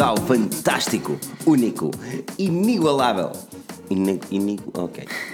ao fantástico, único, inigualável.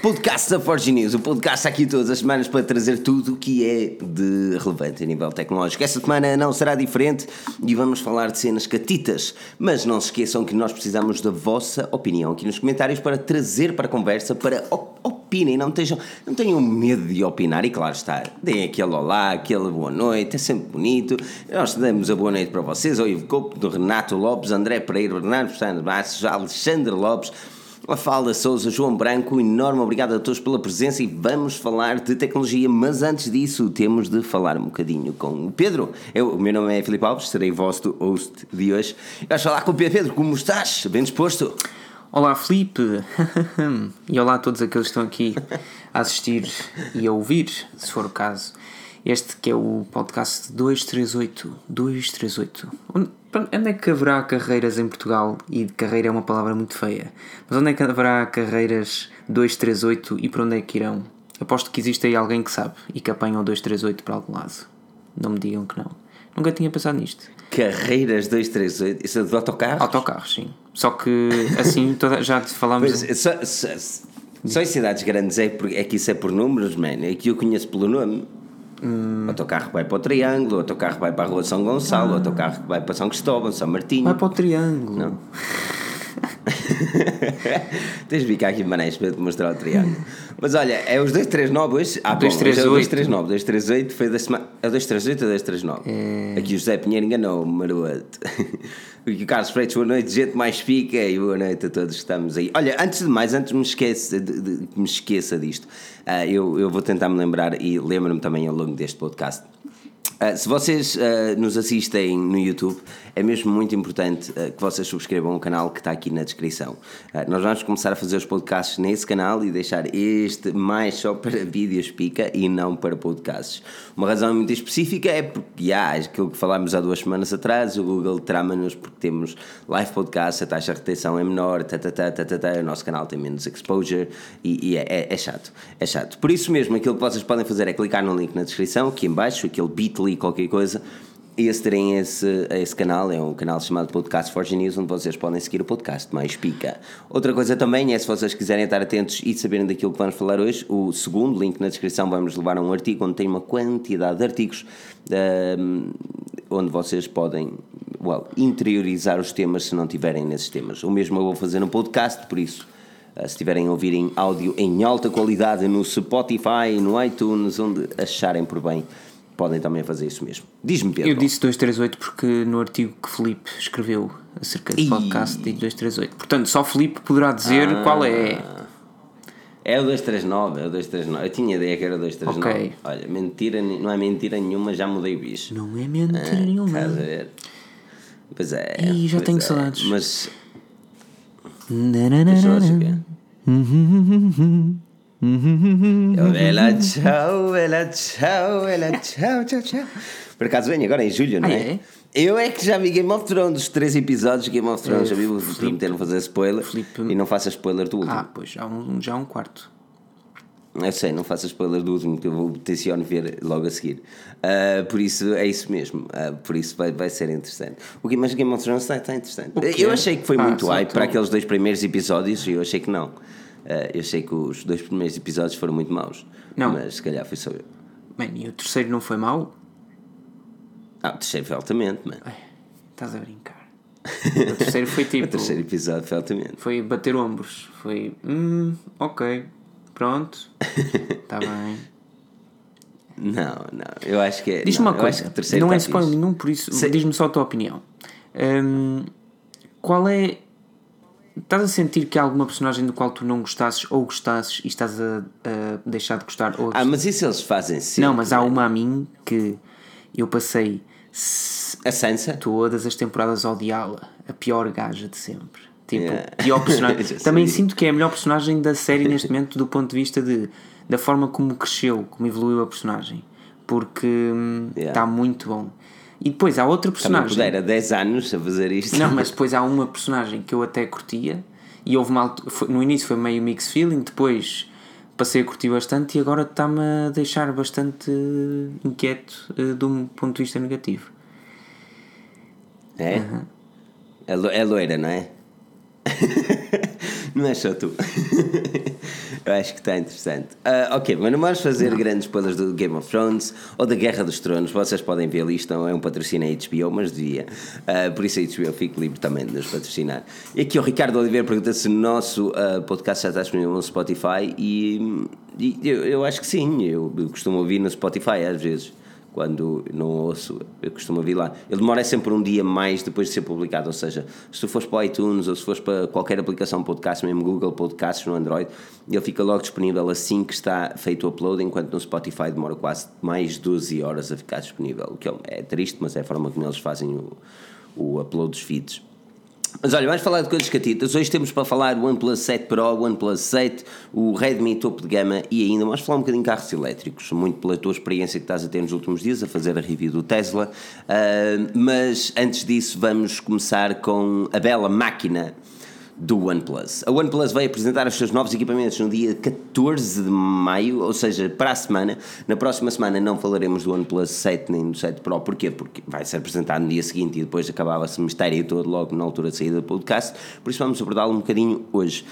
Podcast da Forge News, o podcast aqui todas as semanas para trazer tudo o que é de relevante a nível tecnológico. Esta semana não será diferente e vamos falar de cenas catitas, mas não se esqueçam que nós precisamos da vossa opinião aqui nos comentários para trazer para a conversa, para op- opinem, não tenham, não tenham medo de opinar e claro está, deem aquele olá, aquele boa noite, é sempre bonito. Nós damos a boa noite para vocês, ao Ivo Copo, do Renato Lopes, André Pereira, Bernardo Santos Bastos, Alexandre Lopes. Mafalda Souza, João Branco, enorme obrigado a todos pela presença e vamos falar de tecnologia, mas antes disso temos de falar um bocadinho com o Pedro. Eu, o meu nome é Filipe Alves, serei vosso host de hoje. Vais falar com o Pedro. Pedro, como estás? Bem disposto? Olá Felipe e olá a todos aqueles que estão aqui a assistir e a ouvir, se for o caso. Este que é o podcast 238. 238. Onde, onde é que haverá carreiras em Portugal? E carreira é uma palavra muito feia. Mas onde é que haverá carreiras 238 e para onde é que irão? Aposto que existe aí alguém que sabe e que apanha o 238 para algum lado. Não me digam que não. Nunca tinha pensado nisto. Carreiras 238, isso é de autocarro? Autocarros, sim. Só que assim toda, já falámos. Pois, só, só, só em cidades grandes é, por- é que isso é por números, man. É que eu conheço pelo nome. Hum. O autocarro vai para o Triângulo, o autocarro vai para a Rua São Gonçalo, o autocarro vai para São Cristóvão, São Martinho. Vai para o triângulo. Não. Tens de vir cá aqui manés para te mostrar o triângulo. Mas olha, é os 239 hoje. Ah, bom, hoje é o 239. 238 foi da semana. É o 238 ou 239? É. Aqui o José Pinheiro enganou, maroto. O Carlos Freitas, boa noite, gente mais pica e boa noite a todos que estamos aí. Olha, antes de mais, antes me esqueça, de, de- me esqueça disto, ah, eu, eu vou tentar me lembrar e lembro-me também ao longo deste podcast. Uh, se vocês uh, nos assistem no YouTube, é mesmo muito importante uh, que vocês subscrevam o canal que está aqui na descrição. Nós vamos começar a fazer os podcasts nesse canal e deixar este mais só para vídeos pica e não para podcasts. Uma razão muito específica é porque, há aquilo que falámos há duas semanas atrás, o Google trama-nos porque temos live podcast, a taxa de retenção é menor, tá, tá, tá, tá, tá, o nosso canal tem menos exposure e, e é, é- é chato. É chato. Por isso mesmo, aquilo que vocês podem fazer é clicar no link na descrição, aqui em baixo, aquele bit.ly qualquer coisa, e acederem esse, esse canal, é um canal chamado Podcast Forge News, onde vocês podem seguir o podcast mais pica. Outra coisa também é, se vocês quiserem estar atentos e saberem daquilo que vamos falar hoje, o segundo link na descrição vamos levar a um artigo onde tem uma quantidade de artigos ahm, onde vocês podem well, interiorizar os temas se não tiverem nesses temas. O mesmo eu vou fazer no podcast, por isso Uh, se estiverem a ouvir em áudio em alta qualidade no Spotify, no iTunes, onde acharem por bem, podem também fazer isso mesmo. Diz-me, Pedro. Eu disse 238 porque no artigo que Felipe escreveu acerca do podcast diz 238. Portanto, só Felipe poderá dizer Ah. qual é. É o 239, é o 239. Eu tinha ideia que era o 239. Ok. Olha, mentira, não é mentira nenhuma, já mudei o bicho. Não é mentira Estás a nenhuma. ver? Pois é. Ih, já tenho é. saudades. Mas. Nananana. Pessoas, o quê? Eu, Bela tchau, bela tchau, bela tchau, tchau, tchau. Por acaso vem agora em julho, não Ah, é? é? Eu é que já vi Game of Thrones, dos três episódios de Game of Thrones, já vi o prometeram fazer spoiler Filipe- e não faça spoiler do último. Ah, pois, já um, já um quarto. Eu sei, não faça spoiler do último que eu vou tenciono ver logo a seguir. Ah, por isso é isso mesmo. Ah, por isso vai, vai ser interessante. O Game, mas Game of Thrones está, está interessante. Eu achei que foi Ah, muito hype para aqueles dois primeiros episódios e eu achei que não. Ah, eu achei que os dois primeiros episódios foram muito maus. Não. Mas se calhar foi só eu. Bem, e o terceiro não foi mau? Ah, o terceiro foi altamente, mano. Ai, estás a brincar. O terceiro foi tipo. O terceiro episódio foi altamente. Foi bater ombros. Foi. Hum, ok. Pronto. Está bem. Não, não. Eu acho que é. Diz-me uma coisa, não é está spoiler nenhum, por isso Sei. diz-me só a tua opinião. Hum, qual é. Estás a sentir que há alguma personagem do qual tu não gostasses ou gostasses e estás a, a deixar de gostar? Ou... Ah, mas isso eles fazem sempre. não, mas há mano. uma a mim que eu passei A Sansa? todas as temporadas a odiá-la. A pior gaja de sempre. Tipo, Yeah. pior personagem. Também sinto que é a melhor personagem da série neste momento do ponto de vista de, da forma como cresceu, como evoluiu a personagem. Porque hum, está Yeah. muito bom. E depois há outra Também personagem. pudera 10 anos a fazer isto. Não, mas depois há uma personagem que eu até curtia e houve foi- no início foi meio mixed feeling, depois passei a curtir bastante e agora está-me a deixar bastante inquieto eh, de um ponto de vista negativo. É? É, lo, é loira, não é? não é só tu. Eu acho que está interessante. Uh, ok, mas não vamos fazer não. grandes spoilers do Game of Thrones ou da Guerra dos Tronos. Vocês podem ver ali, isto é um patrocínio a HBO, mas devia. Uh, por isso a HBO fico livre também de nos patrocinar. E aqui o Ricardo Oliveira pergunta se o nosso uh, podcast já está disponível no Spotify e, e eu, eu, acho que sim. Eu, eu costumo ouvir no Spotify às vezes quando não ouço, eu costumo vir lá. Ele demora sempre um dia mais depois de ser publicado, ou seja, se tu fores para iTunes ou se fores para qualquer aplicação podcast, mesmo Google Podcasts no Android, ele fica logo disponível assim que está feito o upload, enquanto no Spotify demora quase mais 12 horas a ficar disponível, o que é, é triste, mas é a forma como eles fazem o, o upload dos feeds. Mas olha, vamos falar de coisas catitas. Hoje temos para falar o OnePlus 7 Pro, o OnePlus 7, o Redmi topo de gama e ainda vamos falar um bocadinho de carros elétricos, muito pela tua experiência que estás a ter nos últimos dias a fazer a review do Tesla. Uh, mas antes disso, vamos começar com a bela máquina do OnePlus. A OnePlus vai apresentar os seus novos equipamentos no dia 14 de maio, ou seja, para a semana. Na próxima semana não falaremos do OnePlus 7 nem do 7 Pro. Porquê? Porque vai ser apresentado no dia seguinte e depois acabava-se o mistério todo logo na altura de saída do podcast. Por isso vamos abordá-lo um bocadinho hoje.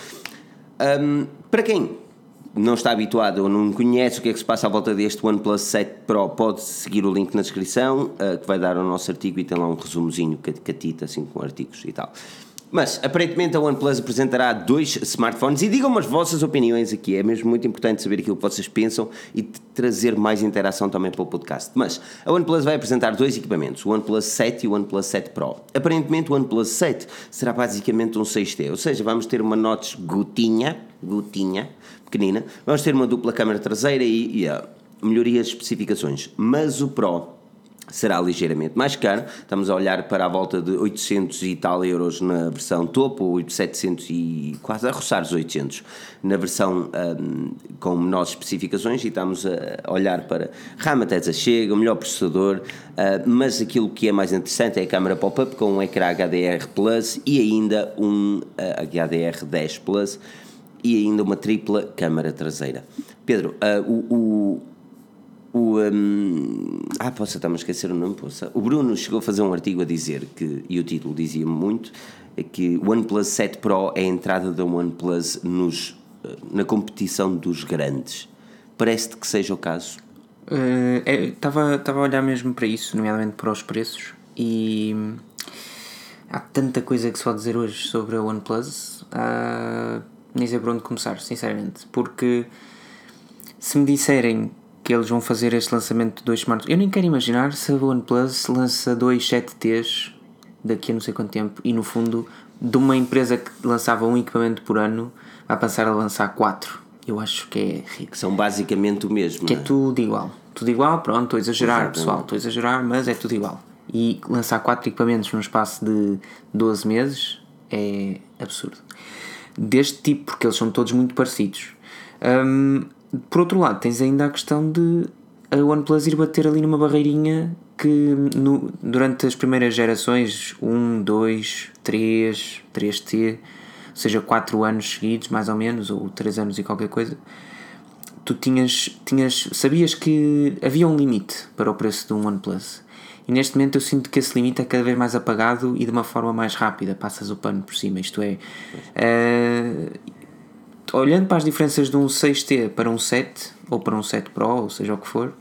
Um, para quem não está habituado ou não conhece o que é que se passa à volta deste OnePlus 7 Pro, pode seguir o link na descrição, uh, que vai dar ao nosso artigo e tem lá um resumozinho catita, assim com artigos e tal. Mas aparentemente a OnePlus apresentará dois smartphones e digam-me as vossas opiniões aqui. É mesmo muito importante saber aquilo que vocês pensam e trazer mais interação também para o podcast. Mas a OnePlus vai apresentar dois equipamentos, o OnePlus 7 e o OnePlus 7 Pro. Aparentemente o OnePlus 7 será basicamente um 6T, ou seja, vamos ter uma notch gotinha, gotinha, pequenina, vamos ter uma dupla câmara traseira e, e uh, melhorias de especificações. Mas o Pro será ligeiramente mais caro. Estamos a olhar para a volta de 800 e tal euros na versão topo, 700 e quase a roçar os 800 na versão um, com menores especificações e estamos a olhar para RAM até chega, o melhor processador, uh, mas aquilo que é mais interessante é a câmera pop-up com um ecrã HDR Plus e ainda um uh, HDR 10 Plus e ainda uma tripla câmara traseira. Pedro, uh, o o, um, ah, posso estar a esquecer o nome, poça. O Bruno chegou a fazer um artigo a dizer que, e o título dizia muito, é que o OnePlus 7 Pro é a entrada da OnePlus nos, eh, na competição dos grandes. Parece-te que seja o caso? Estava uh, é, a olhar mesmo para isso, nomeadamente para os preços, e há tanta coisa que se pode dizer hoje sobre a OnePlus, uh, nem sei por onde começar, sinceramente, porque se me disserem que eles vão fazer este lançamento de dois smartphones. Eu nem quero imaginar se a OnePlus lança dois 7Ts daqui a não sei quanto tempo e no fundo de uma empresa que lançava um equipamento por ano vai passar a lançar quatro. Eu acho que é rico. São basicamente o mesmo. Que é, é tudo igual. Tudo igual, pronto, estou a exagerar, Exatamente. pessoal, estou a exagerar, mas é tudo igual. E lançar quatro equipamentos num espaço de 12 meses é absurdo. Deste tipo, porque eles são todos muito parecidos. Um, por outro lado, tens ainda a questão de a OnePlus ir bater ali numa barreirinha que no, durante as primeiras gerações 1, 2, 3, 3T, ou seja, 4 anos seguidos, mais ou menos, ou 3 anos e qualquer coisa, tu tinhas, tinhas sabias que havia um limite para o preço de um OnePlus. E neste momento eu sinto que esse limite é cada vez mais apagado e de uma forma mais rápida, passas o pano por cima. Isto é, uh, olhando para as diferenças de um 6T para um 7 ou para um 7 Pro, ou seja o que for,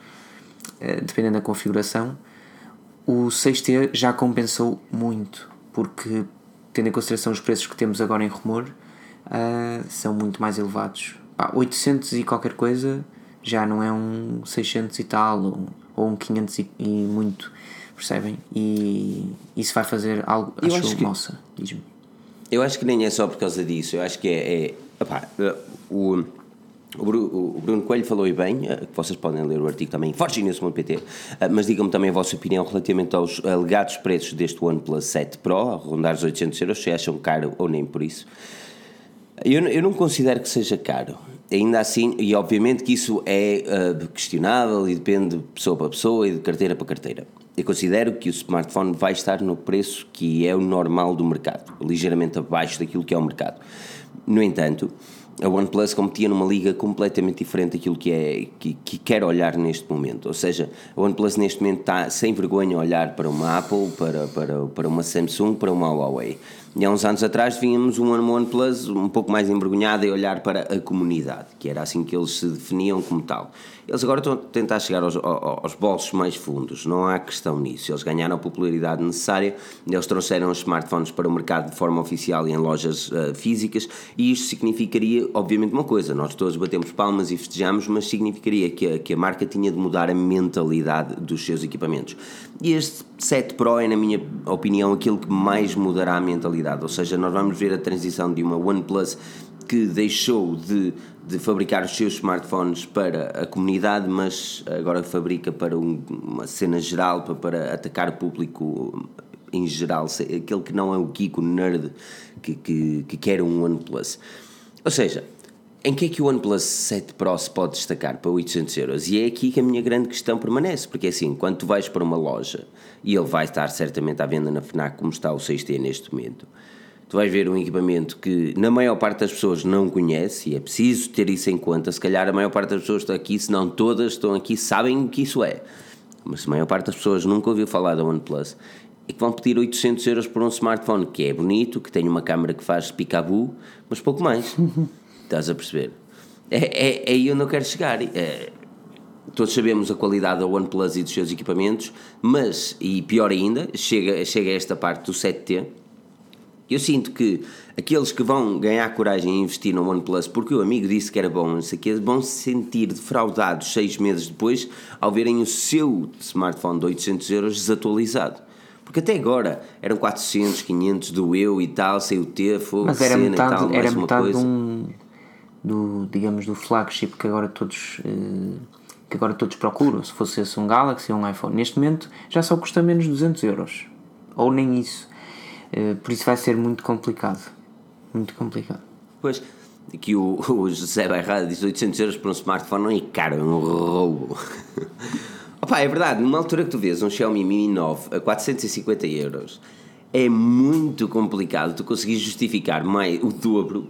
eh, dependendo da configuração, o 6T já compensou muito, porque tendo em consideração os preços que temos agora em rumor, uh, são muito mais elevados. Pá, 800 e qualquer coisa já não é um 600 e tal, ou, ou um 500 e, e muito, percebem? E isso vai fazer algo, eu acho, acho que, nossa, diz-me. Eu acho que nem é só por causa disso, eu acho que é, é Epá, o, o Bruno Coelho falou e bem, eh, que vocês podem ler o artigo também em forginews.pt, eh, mas digam-me também a vossa opinião relativamente aos alegados preços deste OnePlus 7 Pro, a rondar os 800 euros, se acham caro ou nem por isso. Eu, eu não considero que seja caro. Ainda assim, e obviamente que isso é uh, questionável e depende de pessoa para pessoa e de carteira para carteira. Eu considero que o smartphone vai estar no preço que é o normal do mercado, ligeiramente abaixo daquilo que é o mercado. No entanto, a OnePlus competia numa liga completamente diferente daquilo que, é, que, que quer olhar neste momento. Ou seja, a OnePlus neste momento está sem vergonha a olhar para uma Apple, para, para, para uma Samsung, para uma Huawei. E há uns anos atrás vínhamos um OnePlus um pouco mais envergonhado a olhar para a comunidade, que era assim que eles se definiam como tal. Eles agora estão a tentar chegar aos, aos bolsos mais fundos, não há questão nisso. Eles ganharam a popularidade necessária, eles trouxeram os smartphones para o mercado de forma oficial e em lojas uh, físicas, e isto significaria, obviamente, uma coisa: nós todos batemos palmas e festejamos, mas significaria que a, que a marca tinha de mudar a mentalidade dos seus equipamentos. E este 7 Pro é, na minha opinião, aquilo que mais mudará a mentalidade, ou seja, nós vamos ver a transição de uma OnePlus que deixou de, de fabricar os seus smartphones para a comunidade, mas agora fabrica para um, uma cena geral, para, para atacar o público em geral, aquele que não é o Kiko nerd que, que, que quer um OnePlus. Ou seja, em que é que o OnePlus 7 Pro se pode destacar para 800 euros? E é aqui que a minha grande questão permanece, porque assim, quando tu vais para uma loja, e ele vai estar certamente à venda na FNAC como está o 6T neste momento, tu vais ver um equipamento que na maior parte das pessoas não conhece e é preciso ter isso em conta. Se calhar a maior parte das pessoas estão aqui, se não todas estão aqui, sabem o que isso é. Mas a maior parte das pessoas nunca ouviu falar da OnePlus e que vão pedir 800 euros por um smartphone que é bonito, que tem uma câmera que faz picabu, mas pouco mais. Estás a perceber? É, é, é aí onde eu quero chegar. É, todos sabemos a qualidade da OnePlus e dos seus equipamentos, mas, e pior ainda, chega, chega a esta parte do 7T eu sinto que aqueles que vão ganhar coragem e investir no OnePlus porque o amigo disse que era bom, não sei o quê, vão se sentir defraudados seis meses depois ao verem o seu smartphone de 800 euros desatualizado. Porque até agora eram 400, 500 do eu e tal, sem o T, fogo, Mas era cena metade, e tal, era metade de um, do, digamos, do flagship que agora todos... Eh, que agora todos procuram, se fosse um Galaxy ou um iPhone. Neste momento já só custa menos de 200 euros. Ou nem isso. Eh, por isso vai ser muito complicado. Muito complicado. Pois, aqui o, o José Bairrada diz 800 euros por um smartphone não é caro, é um roubo. Opa, é verdade, numa altura que tu vês um Xiaomi Mi 9 a 450 euros, é muito complicado tu conseguir justificar mais, o dobro,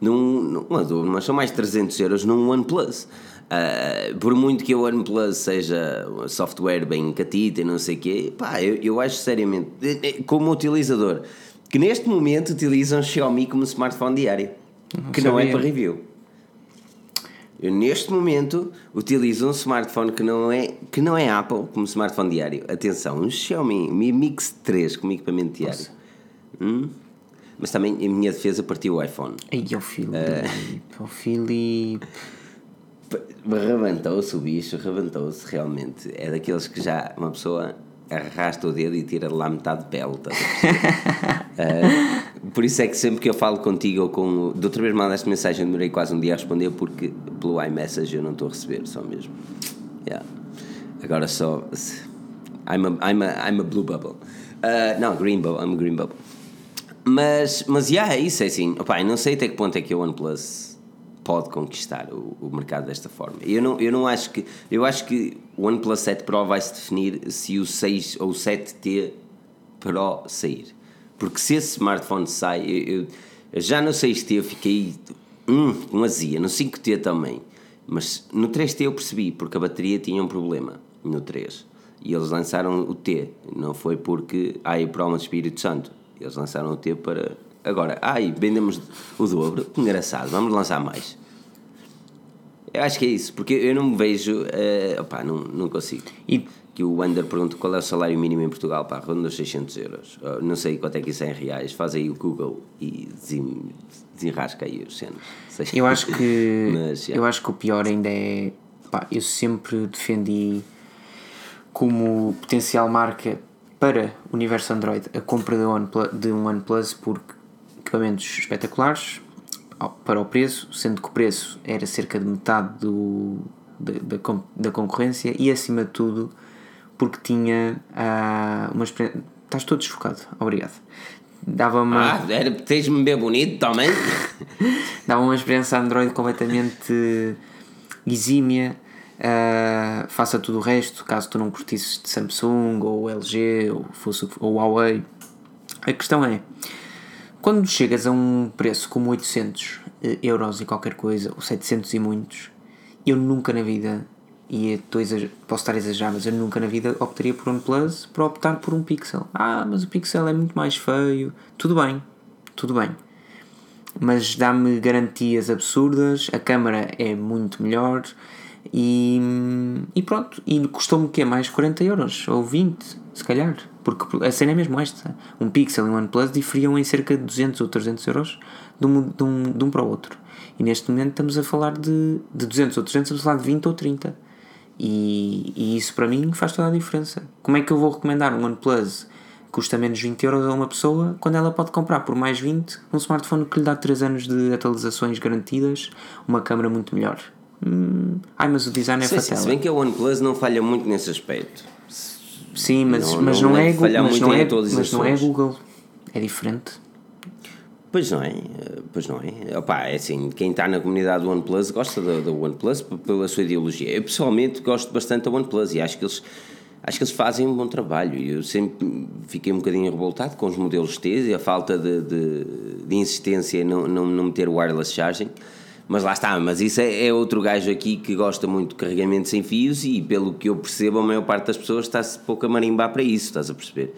não é dobro, mas são mais 300 euros num OnePlus. Uh, por muito que o OnePlus seja software bem catita e não sei o quê, pá, eu, eu acho seriamente, eh, eh, como utilizador, que neste momento utilizam Xiaomi como smartphone diário, não que sabia. não é para review. Eu neste momento utilizo um smartphone que não é, que não é Apple como smartphone diário. Atenção, um Xiaomi Mi Mix 3 como equipamento diário. Hum? Mas também, em minha defesa, partiu o iPhone. Ai, o Filipe. Uh... O Filipe. Rebentou-se o bicho, rebentou-se realmente. É daqueles que já uma pessoa arrasta o dedo e tira lá metade de pele. Tá uh, por isso é que sempre que eu falo contigo ou com. De outra vez mandaste mensagem, demorei quase um dia a responder porque pelo iMessage eu não estou a receber, só mesmo. Yeah. Agora só. I'm a, I'm a, I'm a blue bubble. Uh, não, green bubble, I'm a green bubble. Mas, mas yeah, é isso, é assim. Opa, não sei até que ponto é que o OnePlus pode conquistar o, o, mercado desta forma. Eu não, eu não acho que. Eu acho que o OnePlus 7 Pro vai se definir se o 6 ou o 7T Pro sair. Porque se esse smartphone sai, eu, eu já no 6T eu fiquei hum, com azia, no 5T também. Mas no 3T eu percebi, porque a bateria tinha um problema no 3. E eles lançaram o T. Não foi porque ai, Pro de Espírito Santo. Eles lançaram o T para Agora, ai, vendemos o dobro, que engraçado, vamos lançar mais. Eu acho que é isso, porque eu não me vejo. Uh, opá, não, não consigo. E que o Wander pergunta qual é o salário mínimo em Portugal, pá, ronda os 600 euros. Uh, não sei quanto é que isso é em reais. Faz aí o Google e desenrasca aí os cenas. Eu acho que. Mas, eu acho que o pior ainda é. Pá, eu sempre defendi como potencial marca para o universo Android a compra de, OnePlus, de um OnePlus porque equipamentos espetaculares para o preço, sendo que o preço era cerca de metade do, da, da, da concorrência e acima de tudo porque tinha uh, uma experiência. Estás todo desfocado, obrigado. Dava uma. Ah, era, tens-me bem bonito também. Dava uma experiência Android completamente exímia. Uh, faça tudo o resto, caso tu não curtisses de Samsung ou LG ou, fosse, ou Huawei. A questão é, quando chegas a um preço como 800 eh, euros e qualquer coisa, ou 700 e muitos, eu nunca na vida, e exager- posso estar a exagerar, mas eu nunca na vida optaria por um OnePlus para optar por um Pixel. Ah, mas o Pixel é muito mais feio. Tudo bem, tudo bem. Mas dá-me garantias absurdas, a câmara é muito melhor e, e pronto. E custou-me o quê? Mais 40 euros ou 20, se calhar. Porque a cena é mesmo esta. Um Pixel e um OnePlus diferiam em cerca de 200 ou 300 euros de um, de um, de um para o outro. E neste momento estamos a falar de, de 200 ou 300, estamos a falar de 20 ou 30. E, e isso para mim faz toda a diferença. Como é que eu vou recomendar um OnePlus que custa menos 20 euros a uma pessoa quando ela pode comprar por mais 20 um smartphone que lhe dá 3 anos de atualizações garantidas, uma câmera muito melhor? Hum, ai, mas o design é Sim, se bem que a OnePlus não falha muito nesse aspecto. Sim, mas Não- mas não não, é, Google, falhar mas, não é, mas não é. Google. É diferente. Pois não é, pois não é. Opa, é assim, quem está na comunidade do OnePlus gosta da, da OnePlus pela sua ideologia. Eu pessoalmente gosto bastante da OnePlus e acho que eles acho que eles fazem um bom trabalho. Eu sempre fiquei um bocadinho revoltado com os modelos T e a falta de, de, de insistência em não, não, não meter wireless charging. Mas lá está, mas isso é, é outro gajo aqui que gosta muito de carregamento sem fios e pelo que eu percebo a maior parte das pessoas está-se pouco a marimbar para isso, estás a perceber?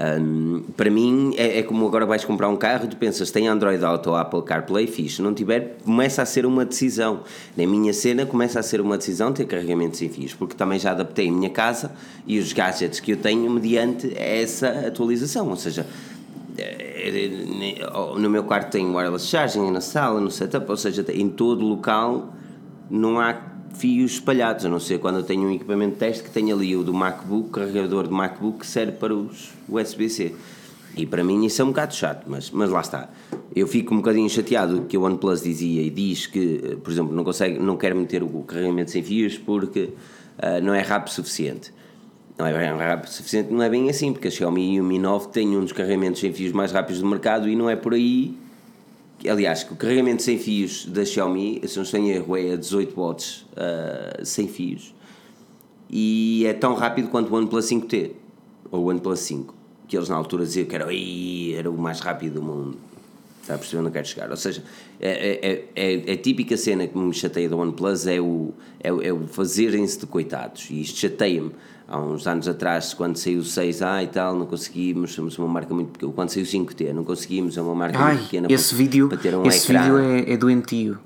Hum, para mim é, é como agora vais comprar um carro e tu pensas tem Android Auto ou Apple CarPlay, fixe. Não tiver, começa a ser uma decisão. Na minha cena, começa a ser uma decisão ter carregamento sem fios, porque também já adaptei a minha casa e os gadgets que eu tenho mediante essa atualização. Ou seja, no meu quarto tem wireless charging, na sala, no setup, ou seja, em todo local não há fios espalhados, a não ser quando eu tenho um equipamento de teste que tenho ali o do MacBook, carregador do MacBook que serve para os USB-C. E para mim isso é um bocado chato, mas, mas lá está. Eu fico um bocadinho chateado que o OnePlus dizia e diz que, eh, por exemplo, não, consegue, não quer meter o carregamento sem fios porque ah, não é rápido o suficiente. Não é rápido o suficiente, não é bem assim, porque a Xiaomi e o Mi 9 têm um dos carregamentos sem fios mais rápidos do mercado e não é por aí Aliás, que o carregamento sem fios da Xiaomi, se não estou em erro, é a 18 watts ah, sem fios e é tão rápido quanto o OnePlus 5T ou o OnePlus 5, que eles na altura diziam que era, "Ih, era o mais rápido do mundo. Está a perceber onde eu quero chegar? Ou seja, é, é, é, é a típica cena que me chateia do OnePlus é o, é, é o fazerem-se de coitados. E isto chateia-me. Há uns anos atrás, quando saiu o 6A e tal, não conseguimos, somos uma marca muito pequena. Quando saiu o 5T, não conseguimos, é uma marca Ai, muito pequena esse para, vídeo, para ter um esse ecrã. vídeo é, é doentio.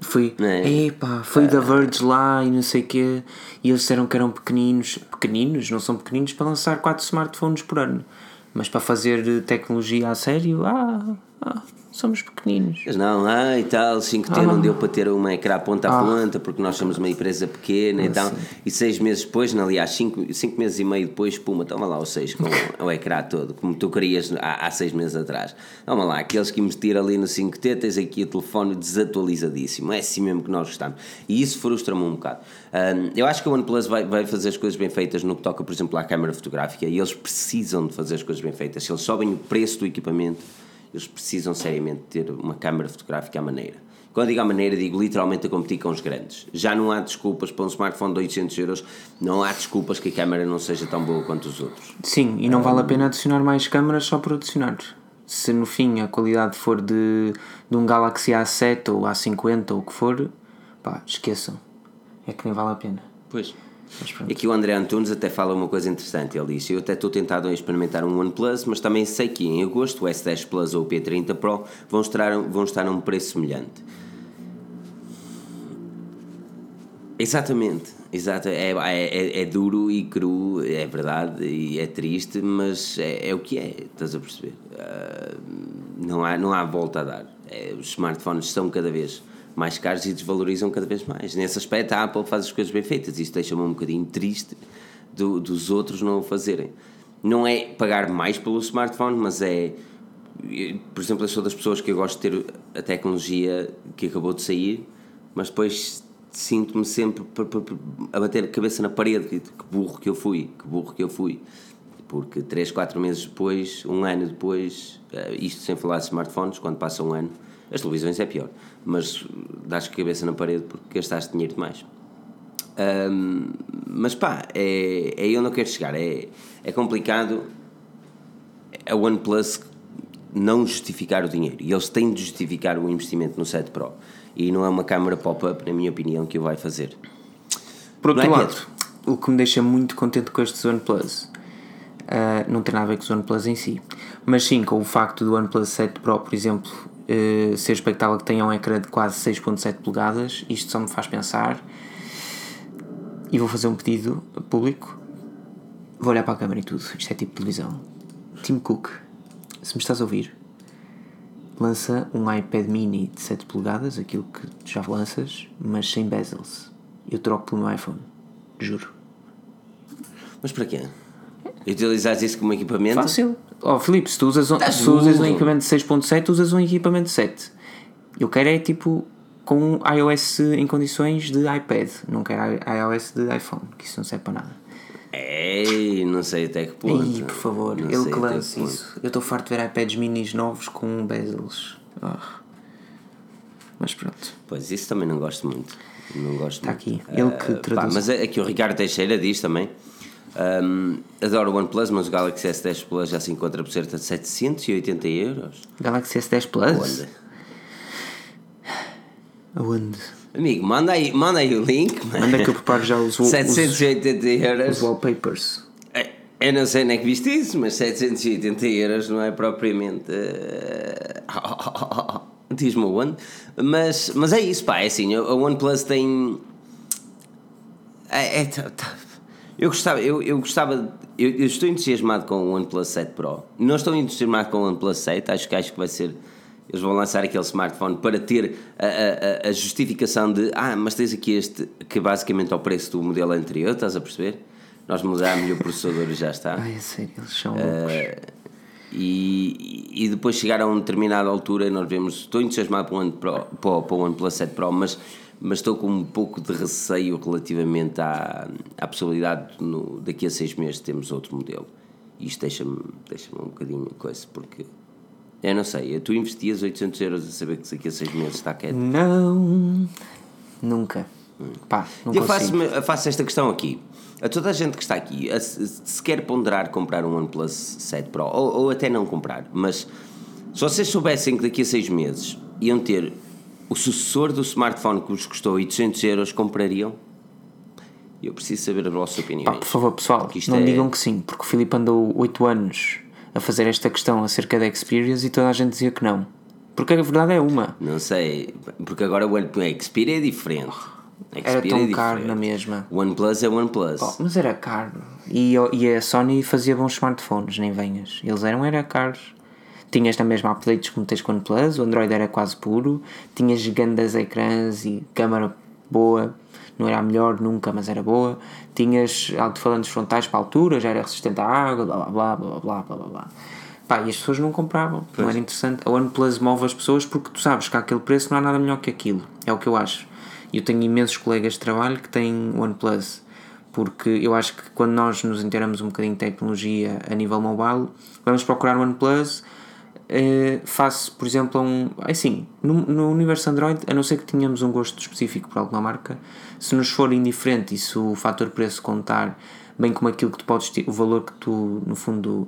Foi, É. epá, foi da Verge lá e não sei o quê. E eles disseram que eram pequeninos. Pequeninos? Não são pequeninos para lançar 4 smartphones por ano. Mas para fazer tecnologia a sério, ah, ah somos pequeninos. Mas não, ah, e tal, 5T Ah. não deu para ter uma ecrã ponta a ponta porque nós somos uma empresa pequena e tal. E seis meses depois, não, aliás, cinco, cinco meses e meio depois, puma, toma lá o seis com o ecrã todo, como tu querias há, há seis meses atrás. Toma lá, aqueles que investir ali no 5T, tens aqui o telefone desatualizadíssimo. É assim mesmo que nós gostamos. E isso frustra-me um bocado. Ahm, eu acho que a OnePlus vai, vai fazer as coisas bem feitas no que toca, por exemplo, à câmara fotográfica e eles precisam de fazer as coisas bem feitas. Se eles sobem o preço do equipamento eles precisam seriamente ter uma câmara fotográfica à maneira. Quando digo à maneira, digo literalmente a competir com os grandes. Já não há desculpas para um smartphone de 800 euros, não há desculpas que a câmara não seja tão boa quanto os outros. Sim, e não vale a pena adicionar mais câmaras só por adicionar. Se no fim a qualidade for de, de um Galaxy A7 ou A50 ou o que for, pá, esqueçam. É que nem vale a pena. Pois. Pronto. Aqui o André Antunes até fala uma coisa interessante. Ele disse: Eu até estou tentado a experimentar um OnePlus, mas também sei que em agosto o S10 Plus ou o P30 Pro vão estar, vão estar a um preço semelhante. Exatamente, exato. É, é, é, é duro e cru, é verdade, e é triste, mas é, é o que é, estás a perceber? Ah, não, há, não há volta a dar. É, os smartphones são cada vez mais caros e desvalorizam cada vez mais. Nesse aspecto, a Apple faz as coisas bem feitas. Isso deixa-me um bocadinho triste do, dos outros não o fazerem. Não é pagar mais pelo smartphone, mas é. Por exemplo, eu sou das pessoas que eu gosto de ter a tecnologia que acabou de sair, mas depois sinto-me sempre a bater a cabeça na parede. Que, que burro que eu fui, que burro que eu fui. Porque 3, 4 meses depois, um ano depois, eh, isto sem falar de smartphones, quando passa um ano, as televisões é pior, mas dás cabeça na parede porque gastaste dinheiro demais. Ahm, mas pá, é, é eu não quero chegar, é, é complicado. A OnePlus não justificar o dinheiro. E eles têm de justificar o investimento no 7 Pro. E não é uma câmara pop-up, na minha opinião, que o vai fazer. Por outro Não é, lado, o que me deixa muito contente com este OnePlus ah, não tem nada a ver com o OnePlus em si, mas sim com o facto do OnePlus 7 Pro, por exemplo, eh, ser expectável que tenha um ecrã de quase 6.7 polegadas. Isto só me faz pensar. E vou fazer um pedido público. Vou olhar para a câmera e tudo. Isto é tipo televisão. Tim Cook, se me estás a ouvir, lança um iPad mini de 7 polegadas, aquilo que já lanças, mas sem bezels. Eu troco pelo meu iPhone. Juro. Mas para quê? Utilizares isso como equipamento? Fácil. Oh, Filipe, se tu usas, um, Estás se usas um equipamento de 6.7, usas um equipamento de 7. Eu quero é tipo com iOS em condições de iPad, não quero iOS de iPhone, que isso não serve para nada. Ei, não sei até que ponto. Ih, por favor, Não ele que lance isso. Eu estou farto de ver iPads minis novos com bezels. Ah. Mas pronto. Pois, isso também não gosto muito. Não gosto Está muito. aqui, ele que Ah, pá, traduz. mas aqui o Ricardo Teixeira diz também. Ahm, adoro o OnePlus, mas o Galaxy S10 Plus já se encontra por cerca de 780 euros. Galaxy S10 Plus? Onde? Aonde? Amigo, manda aí, manda aí o link. mano. É que eu preparo já os, os, 780 euros. os wallpapers? É, Eu não sei onde é que viste isso, mas 780 euros não é propriamente. eh, Diz-me onde. Mas, mas é isso, pá. É assim, a OnePlus tem. É, é, tá- tá. Eu gostava, eu, eu gostava. Eu, eu estou entusiasmado com o OnePlus 7 Pro. Não estou entusiasmado com o OnePlus 7. Acho que acho que vai ser. Eles vão lançar aquele smartphone para ter a, a- a- justificação de ah, mas tens aqui este que é basicamente ao preço do modelo anterior, estás a perceber? Nós mudámos o processador e já está. Ai, é sério, eles são loucos. E, e depois chegar a uma determinada altura nós vemos, estou entusiasmado para o, One Pro, para, para o OnePlus 7 Pro, mas, mas estou com um pouco de receio relativamente à, à possibilidade de no, daqui a seis meses termos outro modelo. E isto deixa-me deixa um bocadinho coisa, porque eu não sei, tu investias 800 euros a saber que daqui a seis meses está quieto. Não, nunca. Pá, não Eu faço, faço esta questão aqui. A toda a gente que está aqui, a- se se quer ponderar comprar um OnePlus 7 Pro, ou, ou até não comprar, mas se vocês soubessem que daqui a seis meses iam ter o sucessor do smartphone que vos custou 800 euros, comprariam? Eu preciso saber as vossas Pá, opiniões. por favor, pessoal, não é- digam que sim, porque o Filipe andou 8 anos a fazer esta questão acerca da Experience e toda a gente dizia que não. Porque a verdade é uma. Não sei, porque agora o Xperia é diferente. Era Xperia tão é caro na mesma. OnePlus é OnePlus. Oh, mas era caro. E, e a Sony fazia bons smartphones, nem venhas. Eles eram era caros tinhas na mesma updates como tens com o OnePlus, o Android era quase puro, tinhas grandes ecrãs e câmara boa, não era a melhor nunca, mas era boa, tinhas alto-falantes frontais para a altura, já era resistente à água, blá blá blá blá blá blá blá. Pá, e as pessoas não compravam, pois. não era interessante. A OnePlus move as pessoas porque tu sabes que aquele preço não há nada melhor que aquilo, é o que eu acho. E eu tenho imensos colegas de trabalho que têm OnePlus porque eu acho que quando nós nos inteiramos um bocadinho de tecnologia a nível mobile, vamos procurar OnePlus, eh, face, por exemplo, a um. Assim, no, no universo Android, a não ser que tenhamos um gosto específico por alguma marca, se nos for indiferente e se o fator preço contar, bem como aquilo que tu podes o valor que tu, no fundo,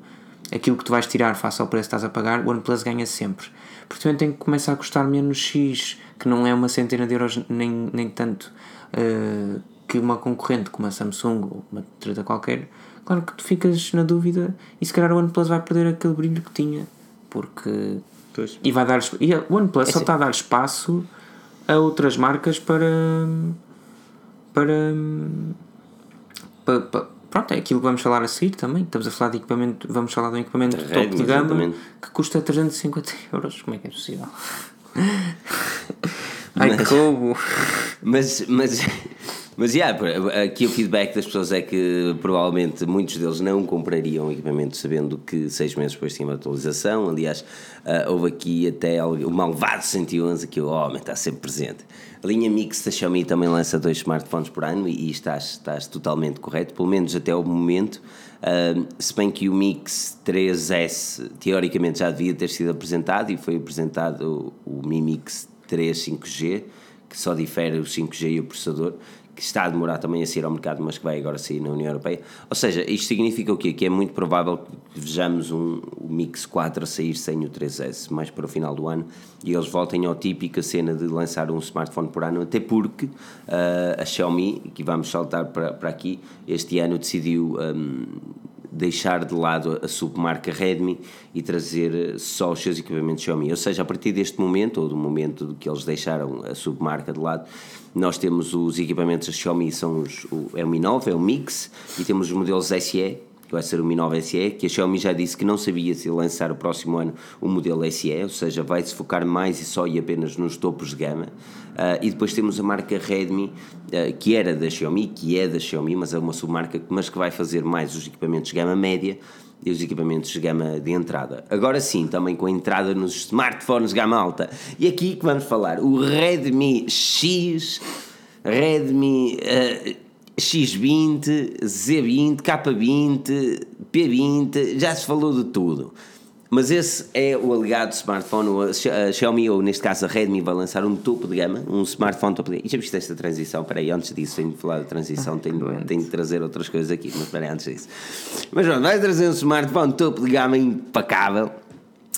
aquilo que tu vais tirar face ao preço que estás a pagar, o OnePlus ganha sempre. Portanto, tem que começar a custar menos X, que não é uma centena de euros nem, nem tanto. eh, que uma concorrente como a Samsung ou uma treta qualquer, claro que tu ficas na dúvida e se calhar o OnePlus vai perder aquele brilho que tinha, porque Pois. e vai dar e a OnePlus só assim- está a dar espaço a outras marcas para para, para, para- pronto, é aquilo que vamos falar a seguir também. Estamos a falar de equipamento, vamos falar de um equipamento de Redmi, topo de gama que custa 350 euros. Como é que é possível? Ai que roubo! Mas, mas, mas yeah, aqui o feedback das pessoas é que provavelmente muitos deles não comprariam equipamento sabendo que seis meses depois tinha uma atualização. Aliás, ah, houve aqui até o malvado 111 que o homem está sempre presente. A linha Mix da Xiaomi também lança dois smartphones por ano e, estás, estás totalmente correto, pelo menos até o momento. Ah, se bem que o Mix 3S teoricamente já devia ter sido apresentado e foi apresentado o, o Mi Mix 3 5G que só difere o 5G e o processador, que está a demorar também a sair ao mercado, mas que vai agora sair na União Europeia. Ou seja, isto significa o quê? Que é muito provável que vejamos um, o Mix 4 a sair sem o 3S, mais para o final do ano, e eles voltem à típica cena de lançar um smartphone por ano, até porque uh, a Xiaomi, que vamos saltar para, para aqui, este ano decidiu. Um, deixar de lado a submarca Redmi e trazer só os seus equipamentos Xiaomi. Ou seja, a partir deste momento, ou do momento que eles deixaram a submarca de lado, nós temos os equipamentos Xiaomi, são os, o, é o Mi 9, é o Mix, e temos os modelos SE, que vai ser o Mi 9 SE, que a Xiaomi já disse que não sabia se lançar o próximo ano o modelo SE, ou seja, vai se focar mais e só e apenas nos topos de gama. Uh, e depois temos a marca Redmi, uh, que era da Xiaomi, que é da Xiaomi, mas é uma submarca, mas que vai fazer mais os equipamentos de gama média e os equipamentos de gama de entrada. Agora sim, também com a entrada nos smartphones de gama alta. E aqui que vamos falar, o Redmi X, Redmi uh, X20, Z20, K20, P20, já se falou de tudo. Mas esse é o alegado smartphone, a Xiaomi, ou neste caso a Redmi, vai lançar um topo de gama, um smartphone topo de gama. E já viste esta transição? Espera aí, antes disso, tenho de falar da transição, tenho, tenho de trazer outras coisas aqui, mas espera aí, antes disso. Mas pronto, vai trazer um smartphone topo de gama impecável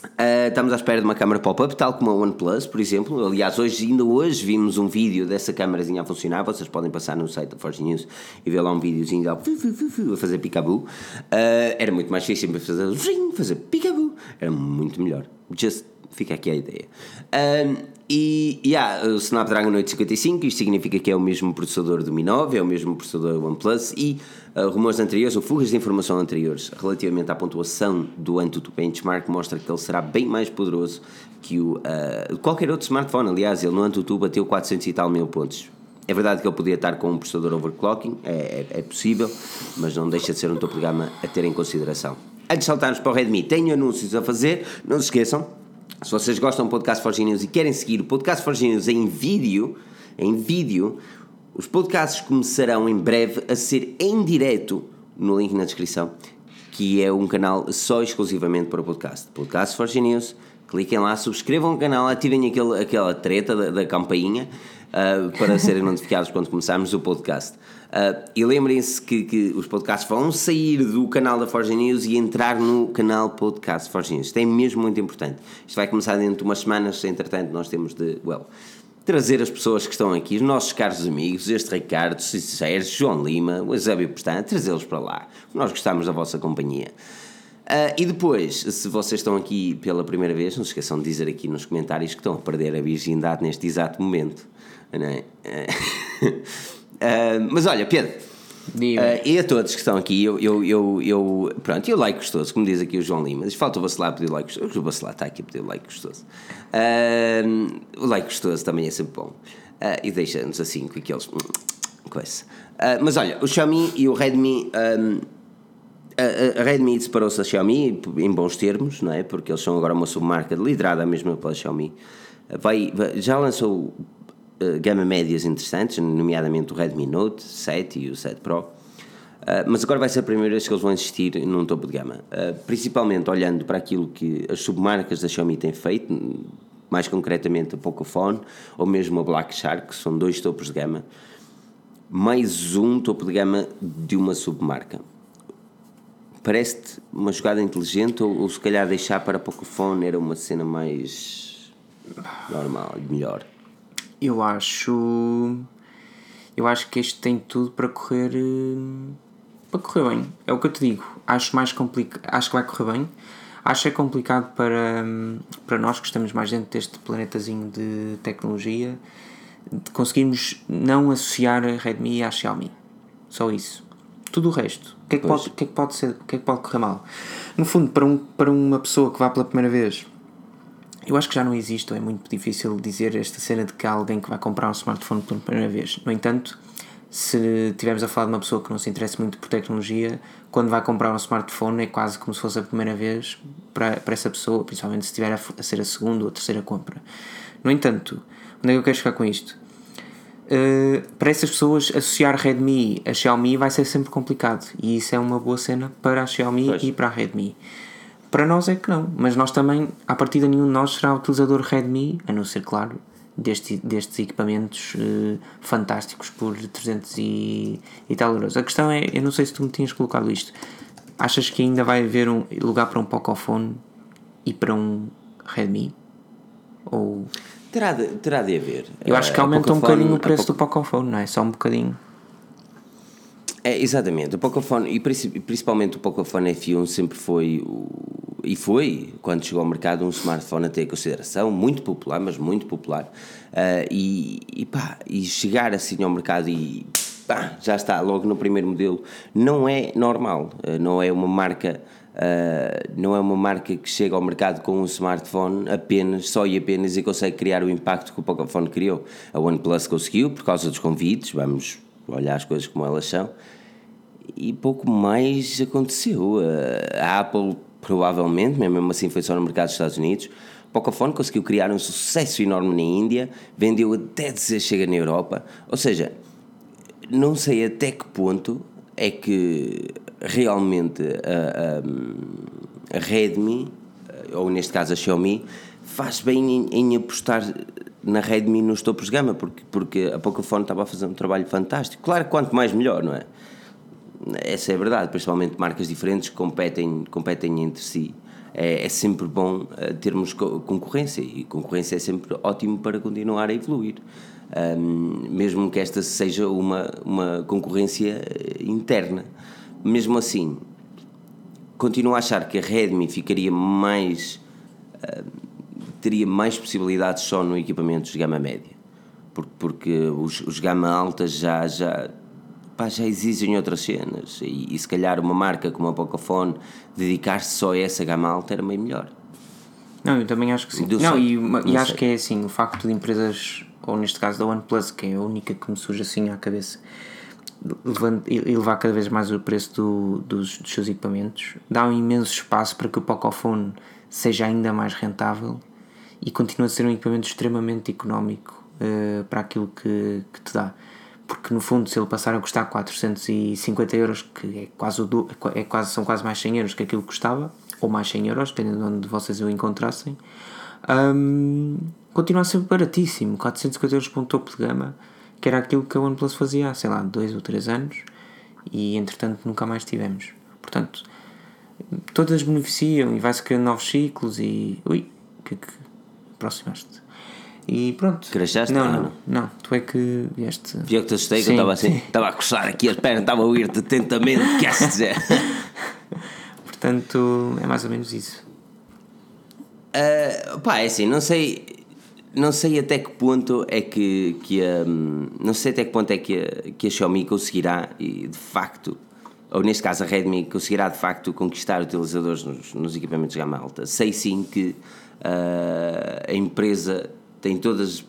Uh, estamos à espera de uma câmera pop-up, tal como a OnePlus, por exemplo. Aliás, hoje, ainda hoje vimos um vídeo dessa câmerazinha a funcionar. Vocês podem passar no site da Forge News e ver lá um videozinho a fazer picabu. Uh, era muito mais difícil para fazer, fazer picabu. Era muito melhor. Just fica aqui a ideia. Uh, e yeah, o Snapdragon 855, isto significa que é o mesmo processador do Mi 9, é o mesmo processador do OnePlus e uh, rumores anteriores ou fugas de informação anteriores relativamente à pontuação do Antutu Benchmark mostra que ele será bem mais poderoso que o, uh, qualquer outro smartphone. Aliás, ele no Antutu bateu 400 e tal mil pontos. É verdade que ele podia estar com um processador overclocking, é, é, é possível, mas não deixa de ser um topo de gama a ter em consideração. Antes de saltarmos para o Redmi, tenho anúncios a fazer, não se esqueçam, se vocês gostam do Podcast Forge News e querem seguir o Podcast Forge News em vídeo, em vídeo, os podcasts começarão em breve a ser em direto no link na descrição, que é um canal só exclusivamente para o podcast. Podcast Forge News, cliquem lá, subscrevam o canal, ativem aquele, aquela treta da, da campainha uh, para serem notificados quando começarmos o podcast. Uh, e lembrem-se que, que, os podcasts vão sair do canal da Forge News e entrar no canal Podcast Forge News. Isto é mesmo muito importante. Isto vai começar dentro de umas semanas, entretanto, nós temos de, well, trazer as pessoas que estão aqui, os nossos caros amigos, este Ricardo, Sérgio, João Lima, o Eusébio Pestana, trazê-los para lá. Nós gostamos da vossa companhia. Uh, e depois, se vocês estão aqui pela primeira vez, não se esqueçam de dizer aqui nos comentários que estão a perder a virgindade neste exato momento. Não é? Uh, mas olha, Pedro. Uh, e a todos que estão aqui, eu, eu, eu, eu pronto, eu like gostoso, como diz aqui o João Lima. Falta o Bacelar pedir like gostoso. O Bacelar está aqui a pedir like gostoso. Uh, o like gostoso também é sempre bom. E deixa-nos assim com aqueles. Coisa. mas olha, o Xiaomi e o Redmi. Um, a, a Redmi separou-se da Xiaomi em bons termos, não é? Porque eles são agora uma submarca liderada mesmo pela Xiaomi. Vai, vai já lançou uh, gama médias interessantes, nomeadamente o Redmi Note 7 e o 7 Pro. Uh, mas agora vai ser a primeira vez que eles vão insistir num topo de gama. Uh, principalmente olhando para aquilo que as submarcas da Xiaomi têm feito, mais concretamente a Pocophone ou mesmo a Black Shark, que são dois topos de gama, mais um topo de gama de uma submarca. Parece-te uma jogada inteligente ou, ou se calhar deixar para a Pocophone era uma cena mais normal, melhor? Eu acho. Eu acho que este tem tudo para correr. para correr bem. É o que eu te digo. Acho mais complicado. Acho que vai correr bem. Acho que é complicado para, para nós que estamos mais dentro deste planetazinho de tecnologia de conseguirmos não associar a Redmi à Xiaomi. Só isso. Tudo o resto. O que é que, pode, que, é que pode ser? O que é que pode correr mal? No fundo, para, um, para uma pessoa que vá pela primeira vez eu acho que já não existe, ou é muito difícil dizer esta cena de que há alguém que vai comprar um smartphone pela primeira vez. No entanto, se estivermos a falar de uma pessoa que não se interessa muito por tecnologia, quando vai comprar um smartphone é quase como se fosse a primeira vez para, para essa pessoa, principalmente se estiver a, a ser a segunda ou a terceira compra. No entanto, onde é que eu quero chegar com isto? Uh, para essas pessoas, associar Redmi a Xiaomi vai ser sempre complicado e isso é uma boa cena para a Xiaomi pois. e para a Redmi. Para nós é que não, mas nós também, a partir de nenhum de nós será utilizador Redmi, a não ser, claro, deste, destes equipamentos uh, fantásticos por 300 e, e tal euros. A questão é, eu não sei se tu me tinhas colocado isto, achas que ainda vai haver um lugar para um Pocophone e para um Redmi? Ou... Terá de, terá de haver. Eu acho que aumenta um bocadinho o preço do Pocophone, não é? Só um bocadinho. É, exatamente. O Pocophone, e principalmente o Pocophone F1 sempre foi, e foi, quando chegou ao mercado, um smartphone a ter consideração, muito popular, mas muito popular. Uh, e, e, pá, e chegar assim ao mercado e pá, já está, logo no primeiro modelo, não é normal. Uh, não é uma marca. Uh, não é uma marca que chega ao mercado com um smartphone apenas, só e apenas, e consegue criar o impacto que o Pocophone criou. A OnePlus conseguiu, por causa dos convites, vamos olhar as coisas como elas são, e pouco mais aconteceu. A Apple, provavelmente, mesmo assim foi só no mercado dos Estados Unidos. Pocophone conseguiu criar um sucesso enorme na Índia, vendeu até dizer chega na Europa. Ou seja, não sei até que ponto é que realmente a, a, a Redmi, ou neste caso a Xiaomi, faz bem em, em apostar na Redmi nos topos de gama, porque, porque a Pocophone estava a fazer um trabalho fantástico. Claro, quanto mais melhor, não é? Essa é a verdade, principalmente marcas diferentes competem, competem entre si. É, é sempre bom eh, termos concorrência e concorrência é sempre ótimo para continuar a evoluir. Um, mesmo que esta seja uma, uma concorrência eh, interna. Mesmo assim, continuo a achar que a Redmi ficaria mais. Uh, teria mais possibilidades só no equipamento de gama média. Porque, porque os, os gama alta já, já pá, já exigem outras cenas e, e, se calhar uma marca como a Pocophone dedicar-se só a essa gama alta era meio melhor. Não, eu também acho que sim. não, e, e acho que é assim, o facto de empresas, ou neste caso da OnePlus, que é a única que me surge assim à cabeça, elevar cada vez mais o preço do, dos, dos, seus equipamentos, dá um imenso espaço para que o Pocophone seja ainda mais rentável e continue a ser um equipamento extremamente económico uh, para aquilo que, que te dá porque no fundo se ele passar a custar 450 euros, que é quase, o é quase são quase mais 100 euros que aquilo que custava, ou mais 100 euros, dependendo de onde vocês o encontrassem, um, continua a ser baratíssimo, 450 euros para um topo de gama, que era aquilo que a OnePlus fazia há, sei lá, 2 ou 3 anos, e entretanto nunca mais tivemos. Portanto, todas beneficiam e vai-se criando novos ciclos e... Ui, que, que aproximaste. E pronto. Cresceste? Não, não, não, Tu é que vieste. Vi que te assustei, que eu estava assim, estava a coçar aqui as pernas, estava a ouvir-te atentamente, queres dizer? Portanto, é mais ou menos isso. Uh, pá, é assim, não sei. Não sei até que ponto é que, que a, não sei até que ponto é que a, que a Xiaomi conseguirá de facto, ou neste caso a Redmi conseguirá de facto conquistar utilizadores nos, nos equipamentos de gama alta. Sei sim que uh, a empresa tem todas.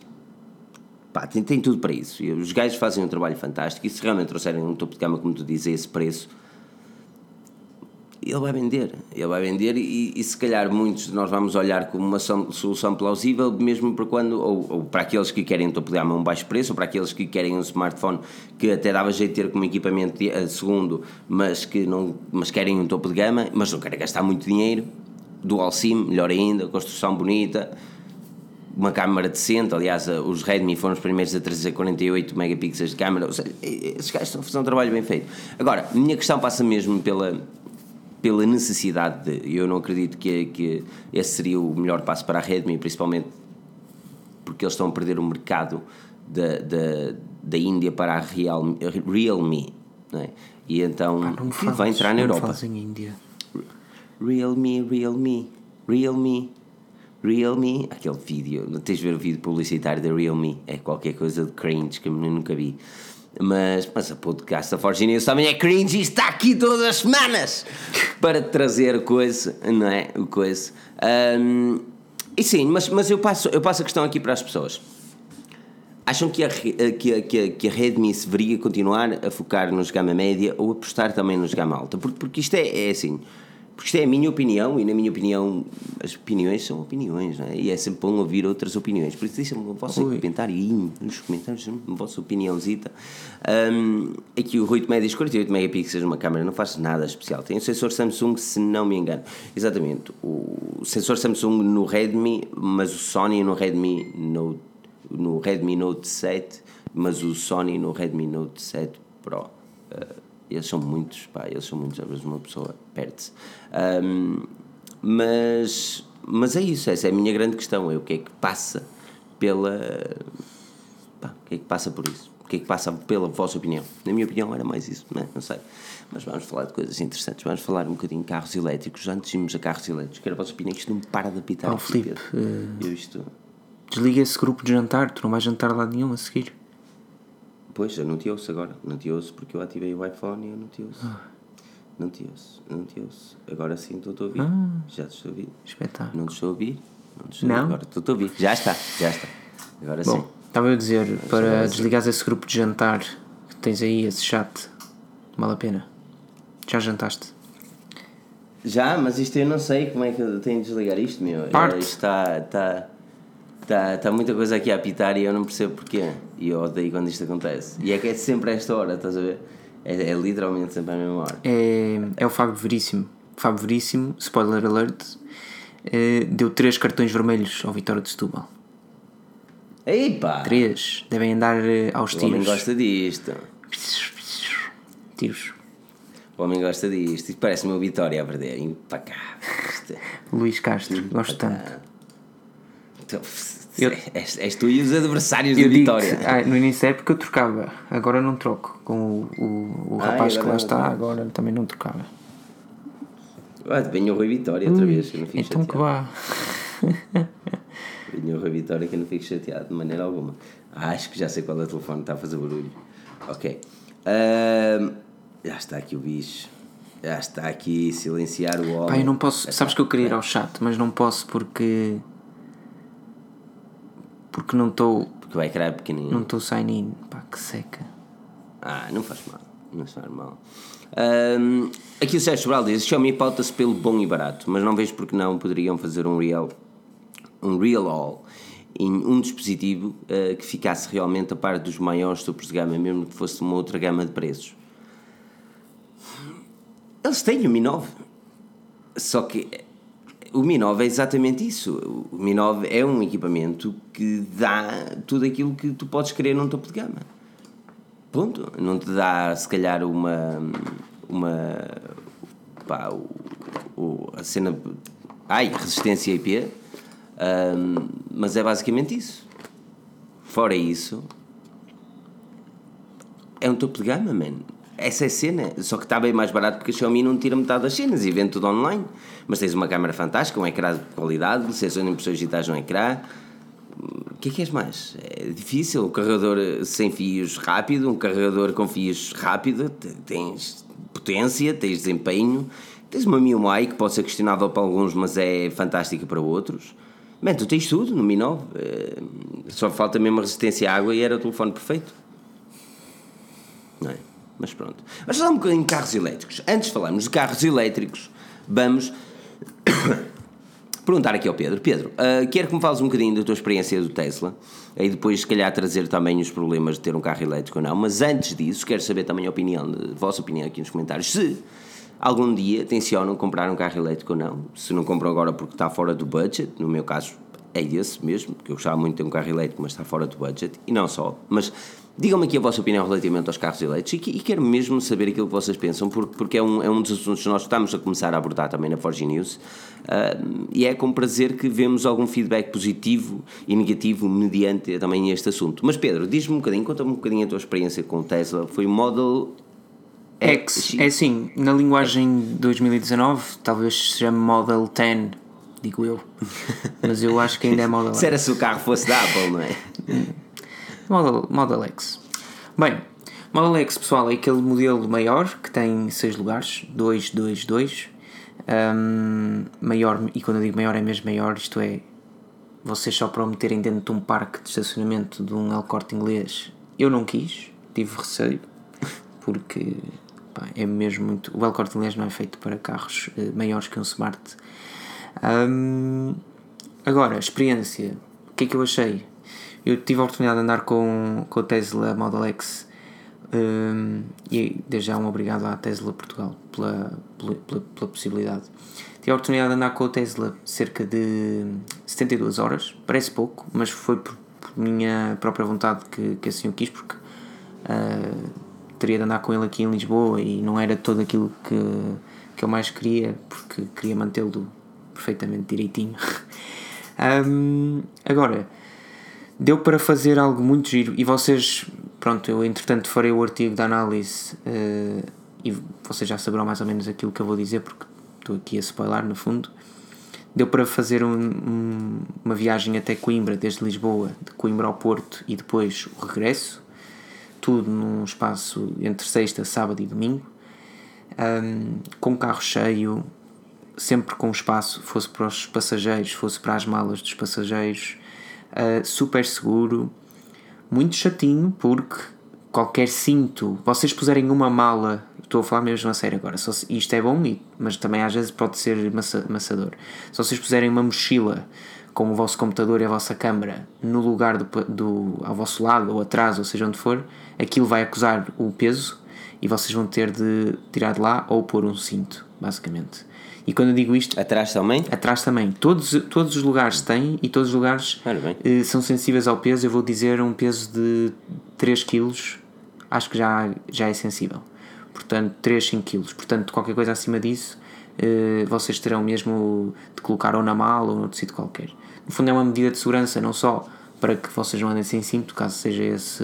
Pá, tem, tem tudo para isso. E os gajos fazem um trabalho fantástico e se realmente trouxerem um topo de gama, como tu dizes, a esse preço, ele vai vender. Ele vai vender e, e, se calhar muitos de nós vamos olhar como uma solução plausível, mesmo para quando, ou, ou para aqueles que querem um topo de gama a um baixo preço, ou para aqueles que querem um smartphone que até dava jeito de ter como equipamento de, uh, segundo, mas que não, mas querem um topo de gama, mas não querem gastar muito dinheiro. Dual SIM, melhor ainda, construção bonita uma câmara decente, aliás, os Redmi foram os primeiros a trazer 48 megapixels de câmera, ou seja, esses gajos estão a fazer um trabalho bem feito. Agora, a minha questão passa mesmo pela, pela necessidade de, eu não acredito que, que esse seria o melhor passo para a Redmi, principalmente porque eles estão a perder o mercado da, da, da Índia para a Realme, Realme não é? e então ah, vai entrar na Europa. Índia. Realme, Realme, Realme. Realme, aquele vídeo, não tens de ver o vídeo publicitário da Realme, é qualquer coisa de cringe que eu nunca vi. Mas, mas a podcast da Forge News também é cringe e está aqui todas as semanas para trazer coisa, não é? O coisa. Um, e sim, mas, mas eu, passo, eu passo a questão aqui para as pessoas. Acham que a, que, a, que, a, que a Redmi se deveria continuar a focar nos gama média ou apostar também nos gama alta? Porque, porque isto é, é assim porque isto é a minha opinião e, na minha opinião, as opiniões são opiniões, não é? E é sempre bom ouvir outras opiniões. Por isso, deixa-me o vosso comentário aí nos comentários, a vossa opiniãozita. Um, aqui o 8 médias 48 megapixels uma câmera não faz nada especial. Tem um sensor Samsung, se não me engano. Exatamente. O sensor Samsung no Redmi, mas o Sony no Redmi Note no Redmi Note 7, mas o Sony no Redmi Note 7 Pro. Uh, eles são muitos, pá, eles são muitos, às vezes uma pessoa perde-se. Um, mas, mas é isso, essa é a minha grande questão, é o que é que passa pela... Pá, o que é que passa por isso? O que é que passa pela vossa opinião? Na minha opinião era mais isso, não, é? não sei. Mas vamos falar de coisas interessantes. Vamos falar um bocadinho de carros elétricos. Antes irmos a carros elétricos, quero a vossa opinião. Isto não para de apitar. Oh, Filipe, uh, eu isto... desliga esse grupo de jantar. Tu não vais jantar lá nenhum a seguir. Pois, eu não te ouço agora. Não te ouço porque eu ativei o iPhone e eu não te ouço. Ah. Não te ouço, não te ouço. Agora sim estou a ouvir. Ah. Já te estou a ouvir. Espetáculo. Não te estou a ouvir. Não te estou não? Agora estou a ouvir. Já está, já está. Agora Bom, sim. Estava a dizer, para desligares esse grupo de jantar que tens aí, esse chat, vale a pena. Já jantaste? Já, mas isto eu não sei como é que eu tenho de desligar isto, meu. Parte. Isto está, está, está, está muita coisa aqui a apitar e eu não percebo porquê. E eu odeio quando isto acontece. E é que é sempre a esta hora, estás a ver? É, é literalmente sempre a mesma hora. É, é o Fábio Veríssimo. Fábio Veríssimo, spoiler alert, eh, deu três cartões vermelhos ao Vitória de Setúbal. Epa! Três. Devem andar eh, aos tiros. O homem gosta disto. Tiros. O homem gosta disto. Isto parece uma vitória a perder. Impacável. Luís Castro, gosto tanto. Eu, és, és, tu e os adversários da vitória. Ah, no início é porque eu trocava, agora não troco. Com o, o, o rapaz que lá está, agora também não trocava. Ah, bem o Rui Vitória outra vez, eu não fico Então chateado. que vá. Venha o Rui Vitória que eu não fico chateado de maneira alguma. Ah, acho que já sei qual é o telefone está a fazer barulho. Ok. Uh, já está aqui o bicho. Já está aqui silenciar o homem. Pai, eu não posso. Sabes que eu queria ir ao chat, mas não posso porque. Porque não estou. Porque vai criar pequenininho. Não estou sign in. Pá, que seca. Ah, não faz mal. Não faz mal. Um, aqui o Sérgio Sobral diz: Xiaomi pauta-se pelo bom e barato, mas não vejo porque não poderiam fazer um real, um real all em um dispositivo uh, que ficasse realmente a par dos maiores topos de gama, mesmo que fosse uma outra gama de preços. Eles têm o Mi 9. Só que o Mi 9 é exatamente isso. O Mi 9 é um equipamento que dá tudo aquilo que tu podes querer num topo de gama. Ponto. Não te dá, se calhar, uma. uma pá, o, o, a cena. Ai, resistência IP. Um, mas é basicamente isso. Fora isso, é um topo de gama, man. Essa é a cena, só que está bem mais barato porque a Xiaomi não tira metade das cenas e vende tudo online. Mas tens uma câmera fantástica, um ecrã de qualidade, sensor de impressões digitais no ecrã. O que é que és mais? É difícil. Um carregador sem fios rápido, um carregador com fios rápido, tens potência, tens desempenho, tens uma MIUI que pode ser questionável para alguns, mas é fantástica para outros. Bem, tu tens tudo no Mi 9. Eh, só falta mesmo resistência à água e era o telefone perfeito. Não é? Mas pronto. Vamos falar um bocadinho de carros elétricos. Antes de falarmos de carros elétricos, vamos perguntar aqui ao Pedro. Pedro, uh, quero que me fales um bocadinho da tua experiência do Tesla e depois, se calhar, trazer também os problemas de ter um carro elétrico ou não. Mas antes disso, quero saber também a opinião, a vossa opinião aqui nos comentários. Se algum dia tencionam comprar um carro elétrico ou não. Se não compram agora porque está fora do budget, no meu caso é esse mesmo, porque eu gostava muito de ter um carro elétrico, mas está fora do budget, e não só. Mas Digam-me aqui a vossa opinião relativamente aos carros elétricos e, e quero mesmo saber aquilo que vocês pensam, porque, porque é, um, é um dos assuntos que nós estamos a começar a abordar também na Forge News uh, e é com prazer que vemos algum feedback positivo e negativo mediante também este assunto. Mas Pedro, diz-me um bocadinho, conta-me um bocadinho a tua experiência com o Tesla. Foi o Model X. É assim, na linguagem 2019, talvez se chame Model 10, digo eu. Mas eu acho que ainda é Model X. Se era se o carro fosse da Apple, não é? Model, Model X. Bem, Model X, pessoal, é aquele modelo maior que tem 6 lugares, 2, 2, 2. Um, maior, e quando eu digo maior é mesmo maior, isto é, vocês só para o meterem dentro de um parque de estacionamento de um El Corte Inglês, eu não quis, tive receio, porque pá, é mesmo muito. O El Corte Inglês não é feito para carros uh, maiores que um Smart. Um, agora, experiência, o que é que eu achei? Eu tive a oportunidade de andar com, com a Tesla Model X um, e desde já um obrigado à Tesla Portugal pela, pela, pela, possibilidade. Tive a oportunidade de andar com a Tesla cerca de 72 horas, parece pouco, mas foi por, por minha própria vontade que, que assim o quis, porque uh, teria de andar com ele aqui em Lisboa e não era todo aquilo que, que eu mais queria, porque queria mantê-lo perfeitamente direitinho. um, agora, deu para fazer algo muito giro e vocês, pronto, eu entretanto farei o artigo da análise uh, e vocês já saberão mais ou menos aquilo que eu vou dizer, porque estou aqui a spoiler no fundo. Deu para fazer um, um, uma viagem até Coimbra, desde Lisboa, de Coimbra ao Porto e depois o regresso. Tudo num espaço entre sexta, sábado e domingo, um, com carro cheio, sempre com espaço, fosse para os passageiros, fosse para as malas dos passageiros, uh, super seguro, muito chatinho, porque qualquer cinto, vocês puserem uma mala, estou a falar mesmo a sério agora, só, isto é bom, mas também às vezes pode ser maçador. Se vocês puserem uma mochila com o vosso computador e a vossa câmera no lugar do, do, ao vosso lado ou atrás, ou seja onde for, aquilo vai acusar o peso e vocês vão ter de tirar de lá ou pôr um cinto, basicamente. E quando eu digo isto. Atrás também? Atrás também. Todos, todos os lugares têm e todos os lugares eh, são sensíveis ao peso. Eu vou dizer um peso de 3 kg, acho que já, já é sensível. Portanto, 3, 5 kg. Portanto, qualquer coisa acima disso, eh, vocês terão mesmo de colocar ou na mala ou noutro sítio qualquer. No fundo, é uma medida de segurança, não só para que vocês não andem sem cinto, caso seja esse,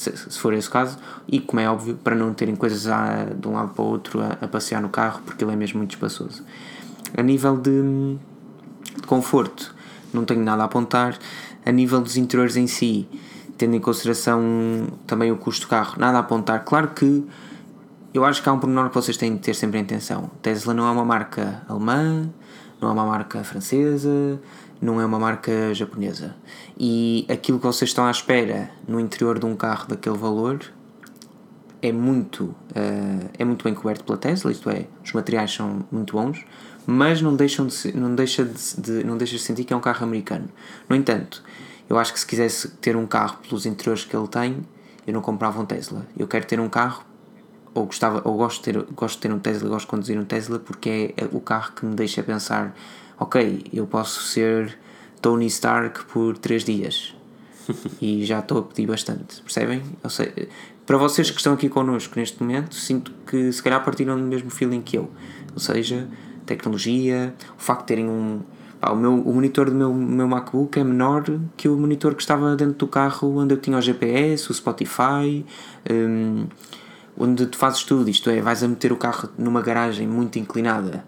se, for esse o caso, e como é óbvio, para não terem coisas a, de um lado para o outro a, a passear no carro, porque ele é mesmo muito espaçoso. A nível de, de conforto, não tenho nada a apontar. A nível dos interiores em si, tendo em consideração também o custo do carro, nada a apontar. Claro que eu acho que há um pormenor que vocês têm de ter sempre em atenção. Tesla não é uma marca alemã, não é uma marca francesa, não é uma marca japonesa. E aquilo que vocês estão à espera no interior de um carro daquele valor é muito, uh, é muito bem coberto pela Tesla, isto é, os materiais são muito bons, mas não, deixam de, não, deixa de, de, não deixa de sentir que é um carro americano. No entanto, eu acho que se quisesse ter um carro pelos interiores que ele tem, eu não comprava um Tesla. Eu quero ter um carro, ou, gostava, ou gosto, de ter, gosto de ter um Tesla, gosto de conduzir um Tesla, porque é o carro que me deixa pensar ok, eu posso ser Tony Stark por 3 dias e já estou a pedir bastante, percebem? Sei, para vocês que estão aqui connosco neste momento, sinto que se calhar partiram do mesmo feeling que eu, ou seja, tecnologia, o facto de terem um. Pá, o, meu, o monitor do meu, meu MacBook é menor que o monitor que estava dentro do carro onde eu tinha o GPS, o Spotify, um, onde tu fazes tudo. Isto é, vais a meter o carro numa garagem muito inclinada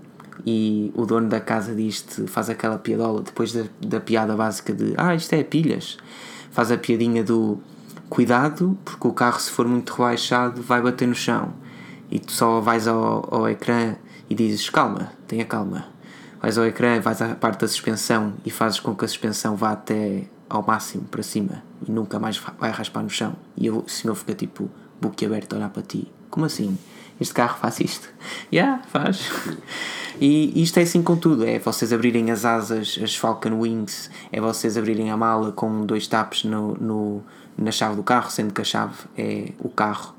e o dono da casa diz-te, faz aquela piadola depois da, da piada básica de ah, isto é pilhas, faz a piadinha do cuidado, porque o carro, se for muito rebaixado, vai bater no chão e tu só vais ao, ao ecrã e dizes calma, tenha calma. Vais ao ecrã, vais à parte da suspensão e fazes com que a suspensão vá até ao máximo para cima e nunca mais vai raspar no chão. E o senhor fica tipo boquiaberto a olhar para ti. Como assim? Este carro faz isto? Yeah, faz. E isto é assim com tudo: é vocês abrirem as asas, as Falcon Wings, é vocês abrirem a mala com dois tapes no, no, na chave do carro, sendo que a chave é o carro.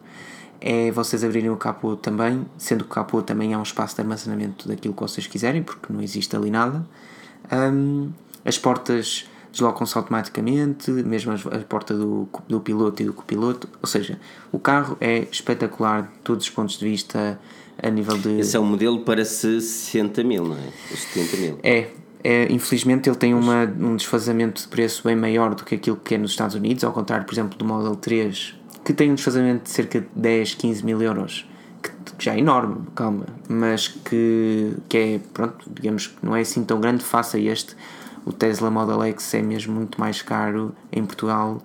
É vocês abrirem o capô também, sendo que o capô também é um espaço de armazenamento daquilo que vocês quiserem, porque não existe ali nada. Um, as portas deslocam-se automaticamente, mesmo a porta do, do piloto e do copiloto. Ou seja, o carro é espetacular de todos os pontos de vista a nível de. Esse é um modelo para 60 mil, não é? 70 mil. É, é, infelizmente ele tem uma, um desfazamento de preço bem maior do que aquilo que é nos Estados Unidos, ao contrário, por exemplo, do Model 3, que tem um desfazamento de cerca de 10, 15 mil euros, que, que já é enorme, calma, mas que, que é, pronto, digamos que não é assim tão grande, faça este. O Tesla Model X é mesmo muito mais caro em Portugal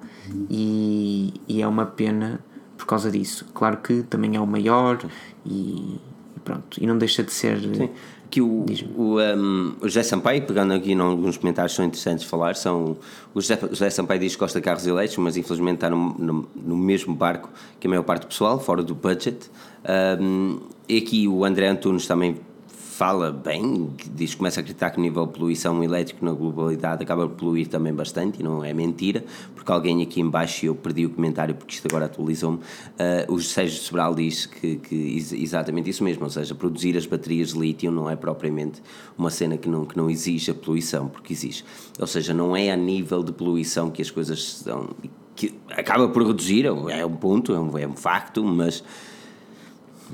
e, e é uma pena por causa disso. Claro que também é o maior e, pronto, e não deixa de ser. Sim. Que o, o, um, o José Sampaio, pegando aqui em alguns comentários são interessantes de falar, são, o José, José Sampaio diz que gosta de carros elétricos, mas infelizmente está no, no, no, mesmo barco que a maior parte do pessoal, fora do budget. Um, e aqui o André Antunes também fala bem, diz começa a acreditar que o nível de poluição elétrico na globalidade acaba por poluir também bastante, e não é mentira, porque alguém aqui embaixo, eu perdi o comentário porque isto agora atualizou-me, uh, o Sérgio Sobral diz que, que exatamente isso mesmo, ou seja, produzir as baterias de lítio não é propriamente uma cena que não, que não exige a poluição, porque exige. Ou seja, não é a nível de poluição que as coisas são, que acaba por reduzir, é um ponto, é um, é um facto, mas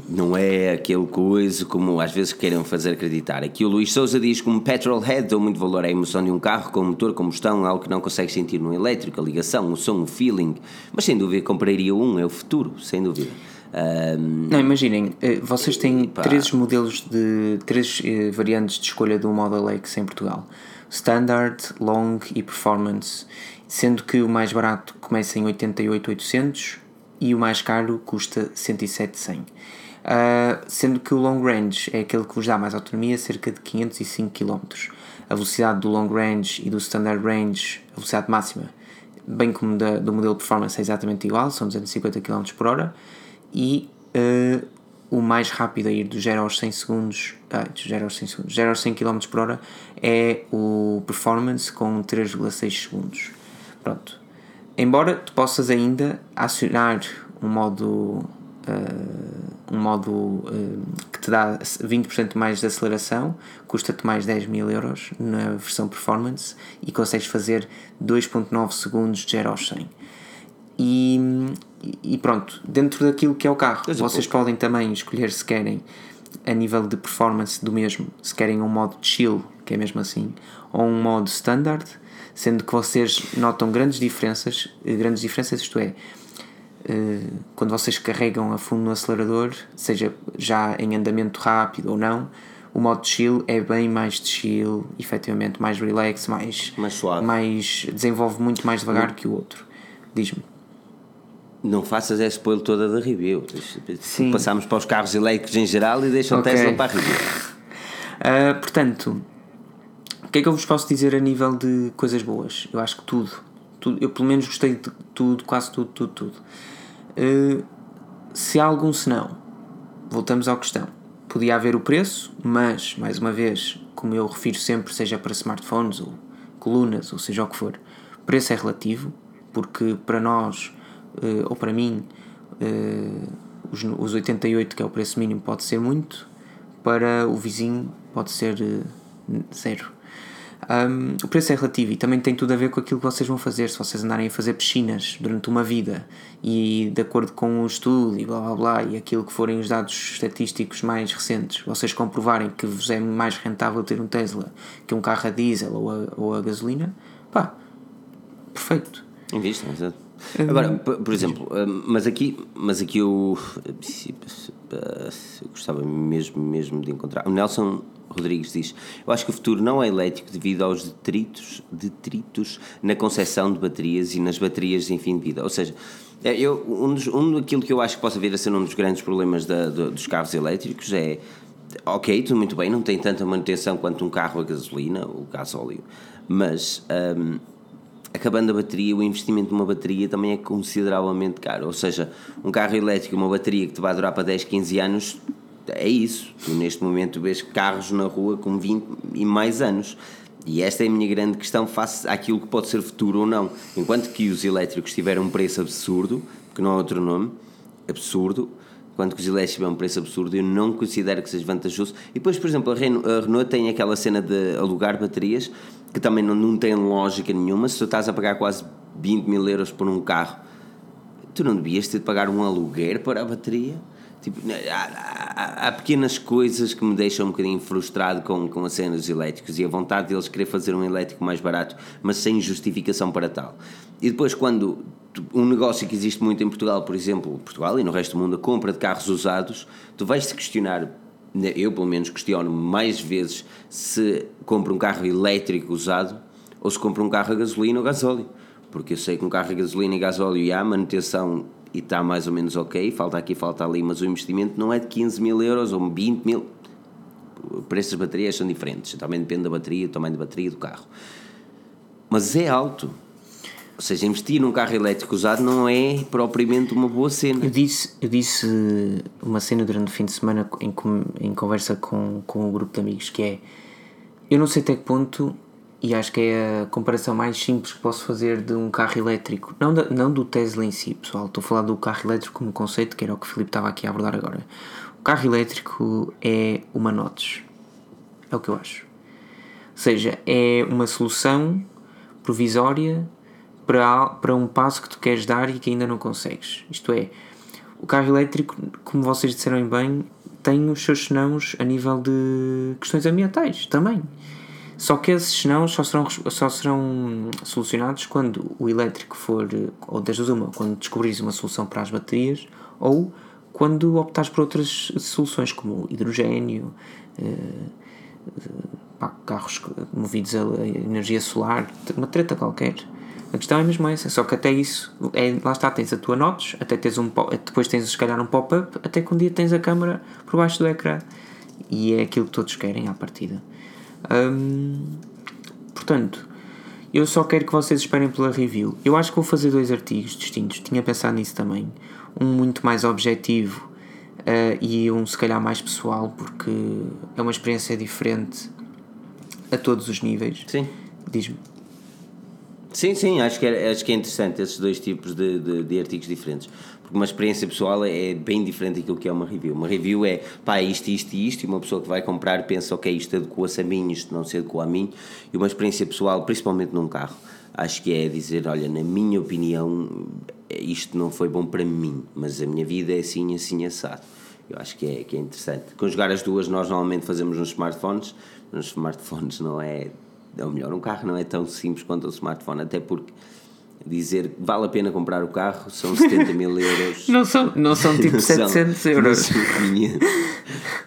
não é aquele coisa como às vezes querem fazer acreditar. Aqui o Luís Souza diz que um petrolhead deu muito valor à emoção de um carro com motor combustão, algo que não consegue sentir no elétrico, a ligação, o som, o feeling. Mas sem dúvida compraria um, é o futuro, sem dúvida. Um, não, imaginem, eh, vocês têm pá. três modelos de três eh, variantes de escolha do Model X em Portugal: Standard, Long e Performance, sendo que o mais barato começa em 88,800 e o mais caro custa 107,100. Uh, sendo que o long range é aquele que vos dá mais autonomia, cerca de 505 km. A velocidade do long range e do standard range, a velocidade máxima, bem como da, do modelo performance, é exatamente igual, são 250 km por hora. E uh, o mais rápido a ir do 0 aos 100 segundos, ah, 0 aos 100 segundos, 0 aos 100 km por hora é o performance com 3,6 segundos. Pronto. Embora tu possas ainda acionar um modo um modo uh, que te dá 20% mais de aceleração, custa-te mais 10 mil euros na versão performance e consegues fazer 2.9 segundos de 0 aos 100. E, e pronto, dentro daquilo que é o carro, vocês podem também escolher se querem a nível de performance do mesmo, se querem um modo chill, que é mesmo assim, ou um modo standard, sendo que vocês notam grandes diferenças, grandes diferenças, isto é, eh, quando vocês carregam a fundo no acelerador, seja já em andamento rápido ou não, o modo chill é bem mais de chill, efetivamente mais relax, mais, mais suave, mais, desenvolve muito mais devagar não. que o outro. Diz-me. Não faças esse spoiler toda da review. Sim. Passamos para os carros elétricos em geral e deixam okay. Tesla para a review. Uh, portanto, o que é que eu vos posso dizer a nível de coisas boas? Eu acho que tudo. Tudo eu pelo menos gostei de tudo, quase tudo, tudo, tudo. Uh, se há algum senão, voltamos à questão. Podia haver o preço, mas, mais uma vez, como eu refiro sempre, seja para smartphones ou colunas, ou seja o que for, preço é relativo, porque para nós, uh, ou para mim, uh, os, os 88, que é o preço mínimo, pode ser muito, para o vizinho pode ser zero. Um, o preço é relativo e também tem tudo a ver com aquilo que vocês vão fazer. Se vocês andarem a fazer piscinas durante uma vida e de acordo com o estudo e blá blá blá e aquilo que forem os dados estatísticos mais recentes, vocês comprovarem que vos é mais rentável ter um Tesla que um carro a diesel ou a, ou a gasolina, pá, perfeito. Invistam, exato. Agora, por exemplo, mas aqui, mas aqui eu, eu gostava mesmo, mesmo de encontrar. O Nelson Rodrigues diz: Eu acho que o futuro não é elétrico devido aos detritos, detritos na concepção de baterias e nas baterias em fim de vida. Ou seja, é, eu, um, dos, um daquilo que eu acho que possa vir a ser um dos grandes problemas da, do, dos carros elétricos é. Ok, tudo muito bem, não tem tanta manutenção quanto um carro a gasolina ou gasóleo, mas um, acabando a bateria, o investimento de uma bateria também é consideravelmente caro. Ou seja, um carro elétrico, uma bateria que te vai durar para 10, 15 anos, é isso. Tu neste momento vês carros na rua com 20 e mais anos. E esta é a minha grande questão face àquilo que pode ser futuro ou não. Enquanto que os elétricos tiveram um preço absurdo, porque não há outro nome, absurdo, enquanto que os elétricos tiveram um preço absurdo, eu não considero que seja vantajoso. E depois, por exemplo, a Renault tem aquela cena de alugar baterias, que também não, não tem lógica nenhuma. Se tu estás a pagar quase 20 mil euros por um carro, tu não devias ter de pagar um aluguer para a bateria Tipo, há, há, há, pequenas coisas que me deixam um bocadinho frustrado com, com as cenas elétricas e a vontade deles querer fazer um elétrico mais barato, mas sem justificação para tal. E depois, quando um negócio que existe muito em Portugal, por exemplo, Portugal e no resto do mundo, a compra de carros usados, tu vais-te questionar, né, eu pelo menos questiono mais vezes se compro um carro elétrico usado ou se compro um carro a gasolina ou gasóleo. Porque eu sei que um carro a gasolina e gasóleo e há manutenção e está mais ou menos ok, falta aqui, falta ali, mas o investimento não é de 15 mil euros ou 20 mil. O preço das baterias são diferentes, também depende da bateria, do tamanho da bateria do carro. Mas é alto. Ou seja, investir num carro elétrico usado não é propriamente uma boa cena. Eu disse, eu disse uma cena durante o fim de semana em, em conversa com, com um grupo de amigos que é eu não sei até que ponto e acho que é a comparação mais simples que posso fazer de um carro elétrico, não, da, não do Tesla em si, pessoal. Estou a falar do carro elétrico como conceito, que era o que o Filipe estava aqui a abordar agora. O carro elétrico é uma NOTS, é o que eu acho. Ou seja, é uma solução provisória para, para um passo que tu queres dar e que ainda não consegues. Isto é, o carro elétrico, como vocês disseram bem, tem os seus senãos a nível de questões ambientais também. Só que esses senãos só serão, só serão solucionados quando o elétrico for, ou duas uma, quando descobrires uma solução para as baterias ou quando optares por outras soluções como hidrogênio, eh, pá, carros movidos a energia solar, uma treta qualquer. A questão é mesmo essa, só que até isso, é, lá está, tens a tua notes, até tens um, depois tens se calhar um pop-up, até que um dia tens a câmera por baixo do ecrã. E é aquilo que todos querem à partida. Hum, portanto, eu só quero que vocês esperem pela review. Eu acho que vou fazer dois artigos distintos, tinha pensado nisso também. Um muito mais objetivo uh, e um se calhar mais pessoal, porque é uma experiência diferente a todos os níveis. Sim. Diz-me. Sim, sim, acho que é, acho que é interessante esses dois tipos de, de, de, artigos diferentes. Uma experiência pessoal é, é bem diferente daquilo que é uma review. Uma review é pá, isto, isto e isto, e uma pessoa que vai comprar pensa, ok, isto adequa-se a mim, isto não se adequa a mim. E uma experiência pessoal, principalmente num carro, acho que é dizer, olha, na minha opinião, isto não foi bom para mim, mas a minha vida é assim, assim, assado. Eu acho que é, que é interessante. Conjugar as duas, nós normalmente fazemos nos smartphones. Nos smartphones não é. Ou melhor, um carro não é tão simples quanto o smartphone, até porque dizer que vale a pena comprar o carro são 70 mil euros. não, são, não são tipo não 700 são, euros.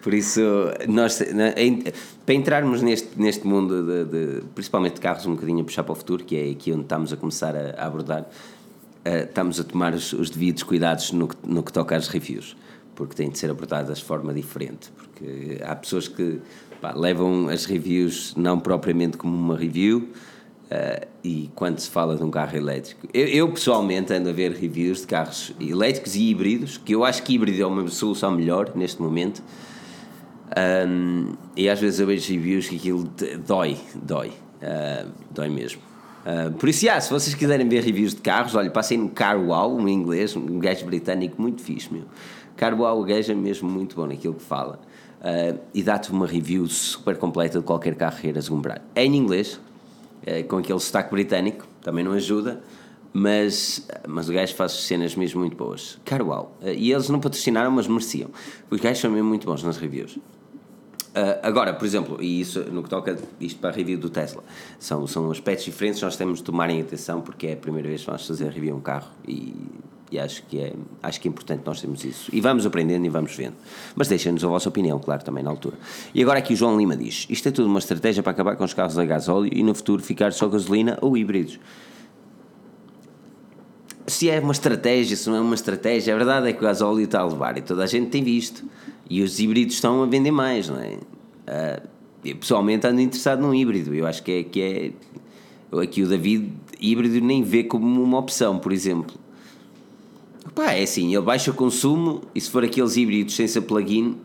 Por isso, nós, para entrarmos neste, neste mundo, de, de, principalmente de carros, um bocadinho a puxar para o futuro, que é aqui onde estamos a começar a, a abordar, uh, estamos a tomar os, os, devidos cuidados no que, no que toca às reviews porque têm de ser abordadas de forma diferente. Porque há pessoas que pá, levam as reviews não propriamente como uma review. Uh, e quando se fala de um carro elétrico, eu, eu, pessoalmente ando a ver reviews de carros elétricos e híbridos, que eu acho que híbrido é uma solução melhor neste momento. Um, e às vezes eu vejo reviews que aquilo dói, dói, uh, dói mesmo. Uh, por isso, yeah, se vocês quiserem ver reviews de carros, olha, passei no Car Wow, um inglês, um gajo britânico muito fixe, meu. Carboal gajo é mesmo muito bom naquilo que fala uh, e dá-te uma review super completa de qualquer carro queiras comprar. É em inglês, com aquele sotaque britânico, também não ajuda, mas, mas o gajo faz cenas mesmo muito boas. Carboal. Uh, e eles não patrocinaram, mas mereciam. Os gajos são mesmo muito bons nas reviews. Uh, agora, por exemplo, e isso no que toca isto para a review do Tesla, são, são aspectos diferentes, nós temos de tomarem atenção porque é a primeira vez que vamos fazer a review um carro e e acho que é, acho que é importante nós termos isso. E vamos aprendendo e vamos vendo. Mas deixem-nos a vossa opinião, claro, também na altura. E agora aqui o João Lima diz: Isto é tudo uma estratégia para acabar com os carros a gasóleo e no futuro ficar só gasolina ou híbridos. Se é uma estratégia, se não é uma estratégia, a verdade é que o gasóleo está a levar e toda a gente tem visto. E os híbridos estão a vender mais, não é? Uh, eu pessoalmente ando interessado num híbrido. Eu acho que é. Que é aqui o David, híbrido nem vê como uma opção, por exemplo Pá, é assim, ele baixa o consumo e se for aqueles híbridos sem ser plug-in,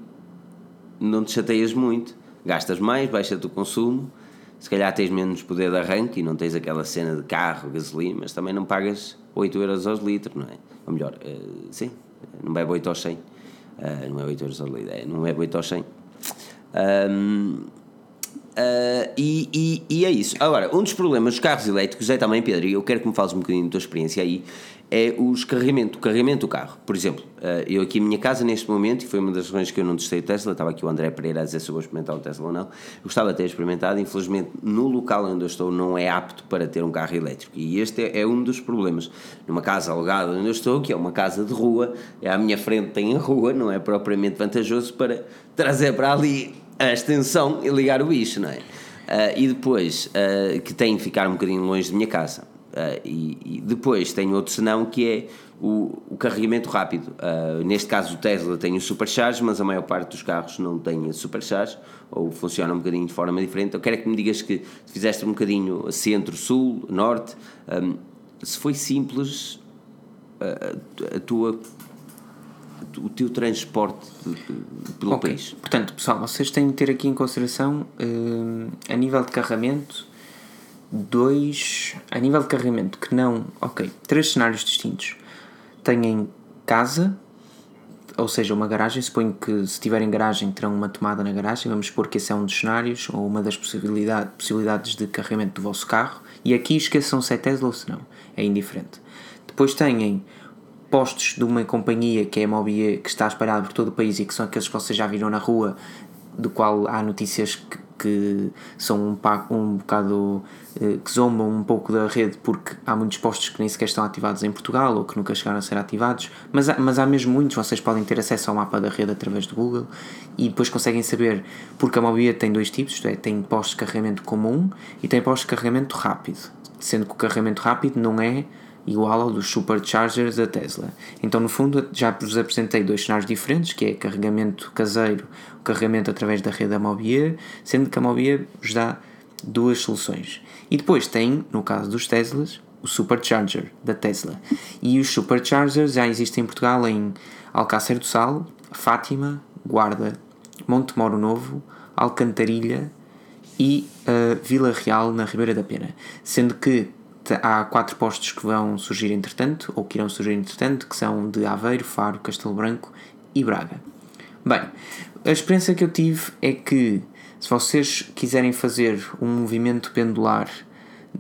não te chateias muito. Gastas mais, baixa-te o consumo, se calhar tens menos poder de arranque e não tens aquela cena de carro, gasolina, mas também não pagas 8 euros aos litros, não é? Ou melhor, uh, sim, não bebe 8 aos 100. Uh, não é 8 euros aos litros, é, não bebe 8 aos 100. Um, uh, e, e, e, é isso. Agora, um dos problemas dos carros elétricos é também, Pedro, e eu quero que me fales um bocadinho da tua experiência aí, é os carregamento, o carregamento do carro. Por exemplo, eh, eu aqui em minha casa neste momento, e foi uma das razões que eu não testei o Tesla, estava aqui o André Pereira a dizer se eu vou experimentar o Tesla ou não, eu gostava de ter experimentado, infelizmente no local onde eu estou não é apto para ter um carro elétrico, e este é, é um dos problemas. Numa casa alugada onde eu estou, que é uma casa de rua, é à minha frente tem a rua, não é propriamente vantajoso para trazer para ali a extensão e ligar o bicho, não é? Uh, e depois, uh, que tem que ficar um bocadinho longe de minha casa. Uh, e, e, depois tem outro senão que é o, o carregamento rápido. Neste caso o Tesla tem o supercharge, mas a maior parte dos carros não tem supercharge ou funciona um bocadinho de forma diferente. Eu quero é que me digas que fizeste um bocadinho centro, sul, norte. Um, se foi simples a tua o teu transporte pelo Ok. país. Portanto, pessoal, vocês têm de ter aqui em consideração hum, a nível de carregamento dois a nível de carregamento que não ok três cenários distintos. Têm casa ou seja uma garagem. Suponho que se tiverem garagem terão uma tomada na garagem. Vamos supor que esse é um dos cenários ou uma das possibilidade, possibilidades de carregamento do vosso carro. E aqui esqueçam se é Tesla ou se não é indiferente. Depois têm postos de uma companhia que é a Mobier, que está espalhada por todo o país e que são aqueles que vocês já viram na rua, do qual há notícias que, que são um, um bocado eh, que zombam um pouco da rede porque há muitos postos que nem sequer estão ativados em Portugal ou que nunca chegaram a ser ativados, mas há, mas há mesmo muitos, vocês podem ter acesso ao mapa da rede através do Google e depois conseguem saber, porque a Mobier tem dois tipos, isto é, tem postos de carregamento comum e tem postos de carregamento rápido, sendo que o carregamento rápido não é igual ao dos superchargers da Tesla. Então, no fundo, já vos apresentei dois cenários diferentes, que é carregamento caseiro, carregamento através da rede da Mobier, sendo que a Mobier vos dá duas soluções. E depois tem, no caso dos Teslas, o supercharger da Tesla. E os superchargers já existem em Portugal em Alcácer do Sal, Fátima, Guarda, Monte Moro Novo, Alcantarilha e uh, Vila Real na Ribeira da Pena. Sendo que há quatro postos que vão surgir entretanto, ou que irão surgir entretanto, que são de Aveiro, Faro, Castelo Branco e Braga. Bem, a experiência que eu tive é que se vocês quiserem fazer um movimento pendular,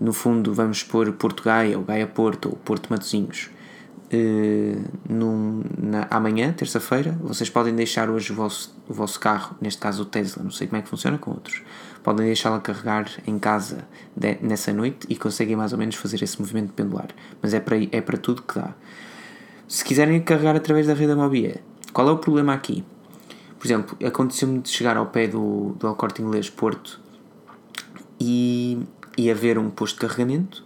no fundo vamos pôr Porto Gaia, ou Gaia Porto, ou Porto Matosinhos, eh, num- na, amanhã, terça-feira, vocês podem deixar hoje o vosso, o vosso carro, neste caso o Tesla, não sei como é que funciona com outros, podem deixá-lo a carregar em casa de- nessa noite e conseguem mais ou menos fazer esse movimento pendular. Mas é para, é para tudo que dá. Se quiserem carregar através da rede Mobia, qual é o problema aqui? Por exemplo, aconteceu-me de chegar ao pé do, do El Corte Inglês Porto e, e haver um posto de carregamento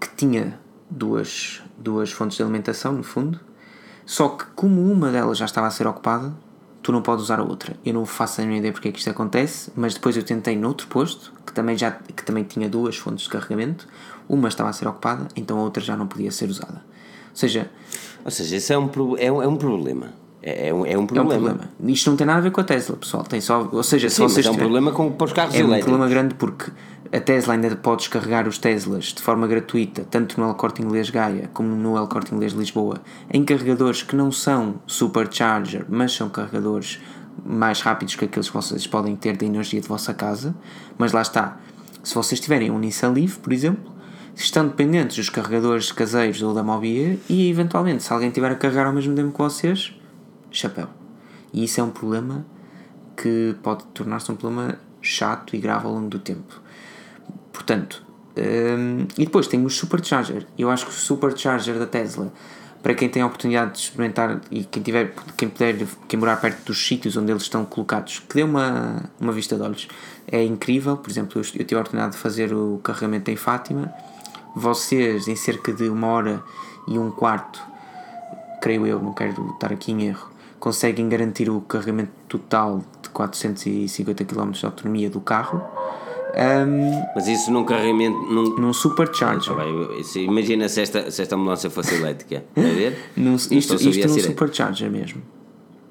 que tinha duas, duas fontes de alimentação, no fundo, só que como uma delas já estava a ser ocupada, tu não podes usar a outra. Eu não faço a mínima ideia porque é que isto acontece, mas depois eu tentei noutro posto, que também, já, que também tinha duas fontes de carregamento, uma estava a ser ocupada, então a outra já não podia ser usada. Ou seja, Ou seja, esse é um, é um, é um problema. É, é um, é um é um problema. problema. Isto não tem nada a ver com a Tesla, pessoal. Tem só, ou seja, se Sim, mas vocês é um problema com, para os carros é um elétricos. problema grande porque a Tesla ainda pode descarregar os Teslas de forma gratuita, tanto no El Corte Inglês Gaia como no El Corte Inglês Lisboa, em carregadores que não são supercharger, mas são carregadores mais rápidos que aqueles que vocês podem ter da energia de vossa casa. Mas lá está, se vocês tiverem um Nissan Leaf, por exemplo, estão dependentes dos carregadores caseiros ou da Mobier e eventualmente, se alguém tiver a carregar ao mesmo tempo que vocês, chapéu. E isso é um problema que pode tornar-se um problema chato e grave ao longo do tempo. Portanto, hum, e depois tem o Supercharger. Eu acho que o Supercharger da Tesla, para quem tem a oportunidade de experimentar e quem, tiver, quem puder, quem morar perto dos sítios onde eles estão colocados, que dê uma, uma vista de olhos. É incrível, por exemplo, eu, eu tive a oportunidade de fazer o carregamento em Fátima. Vocês, em cerca de uma hora e um quarto, creio eu, não quero estar aqui em erro, conseguem garantir o carregamento total de 450 km de autonomia do carro hum, Mas isso num carregamento. Num, num supercharger. Isso- Imagina se esta, se esta ambulância fosse elétrica. A ver? Num, isto sabia isto num supercharger mesmo.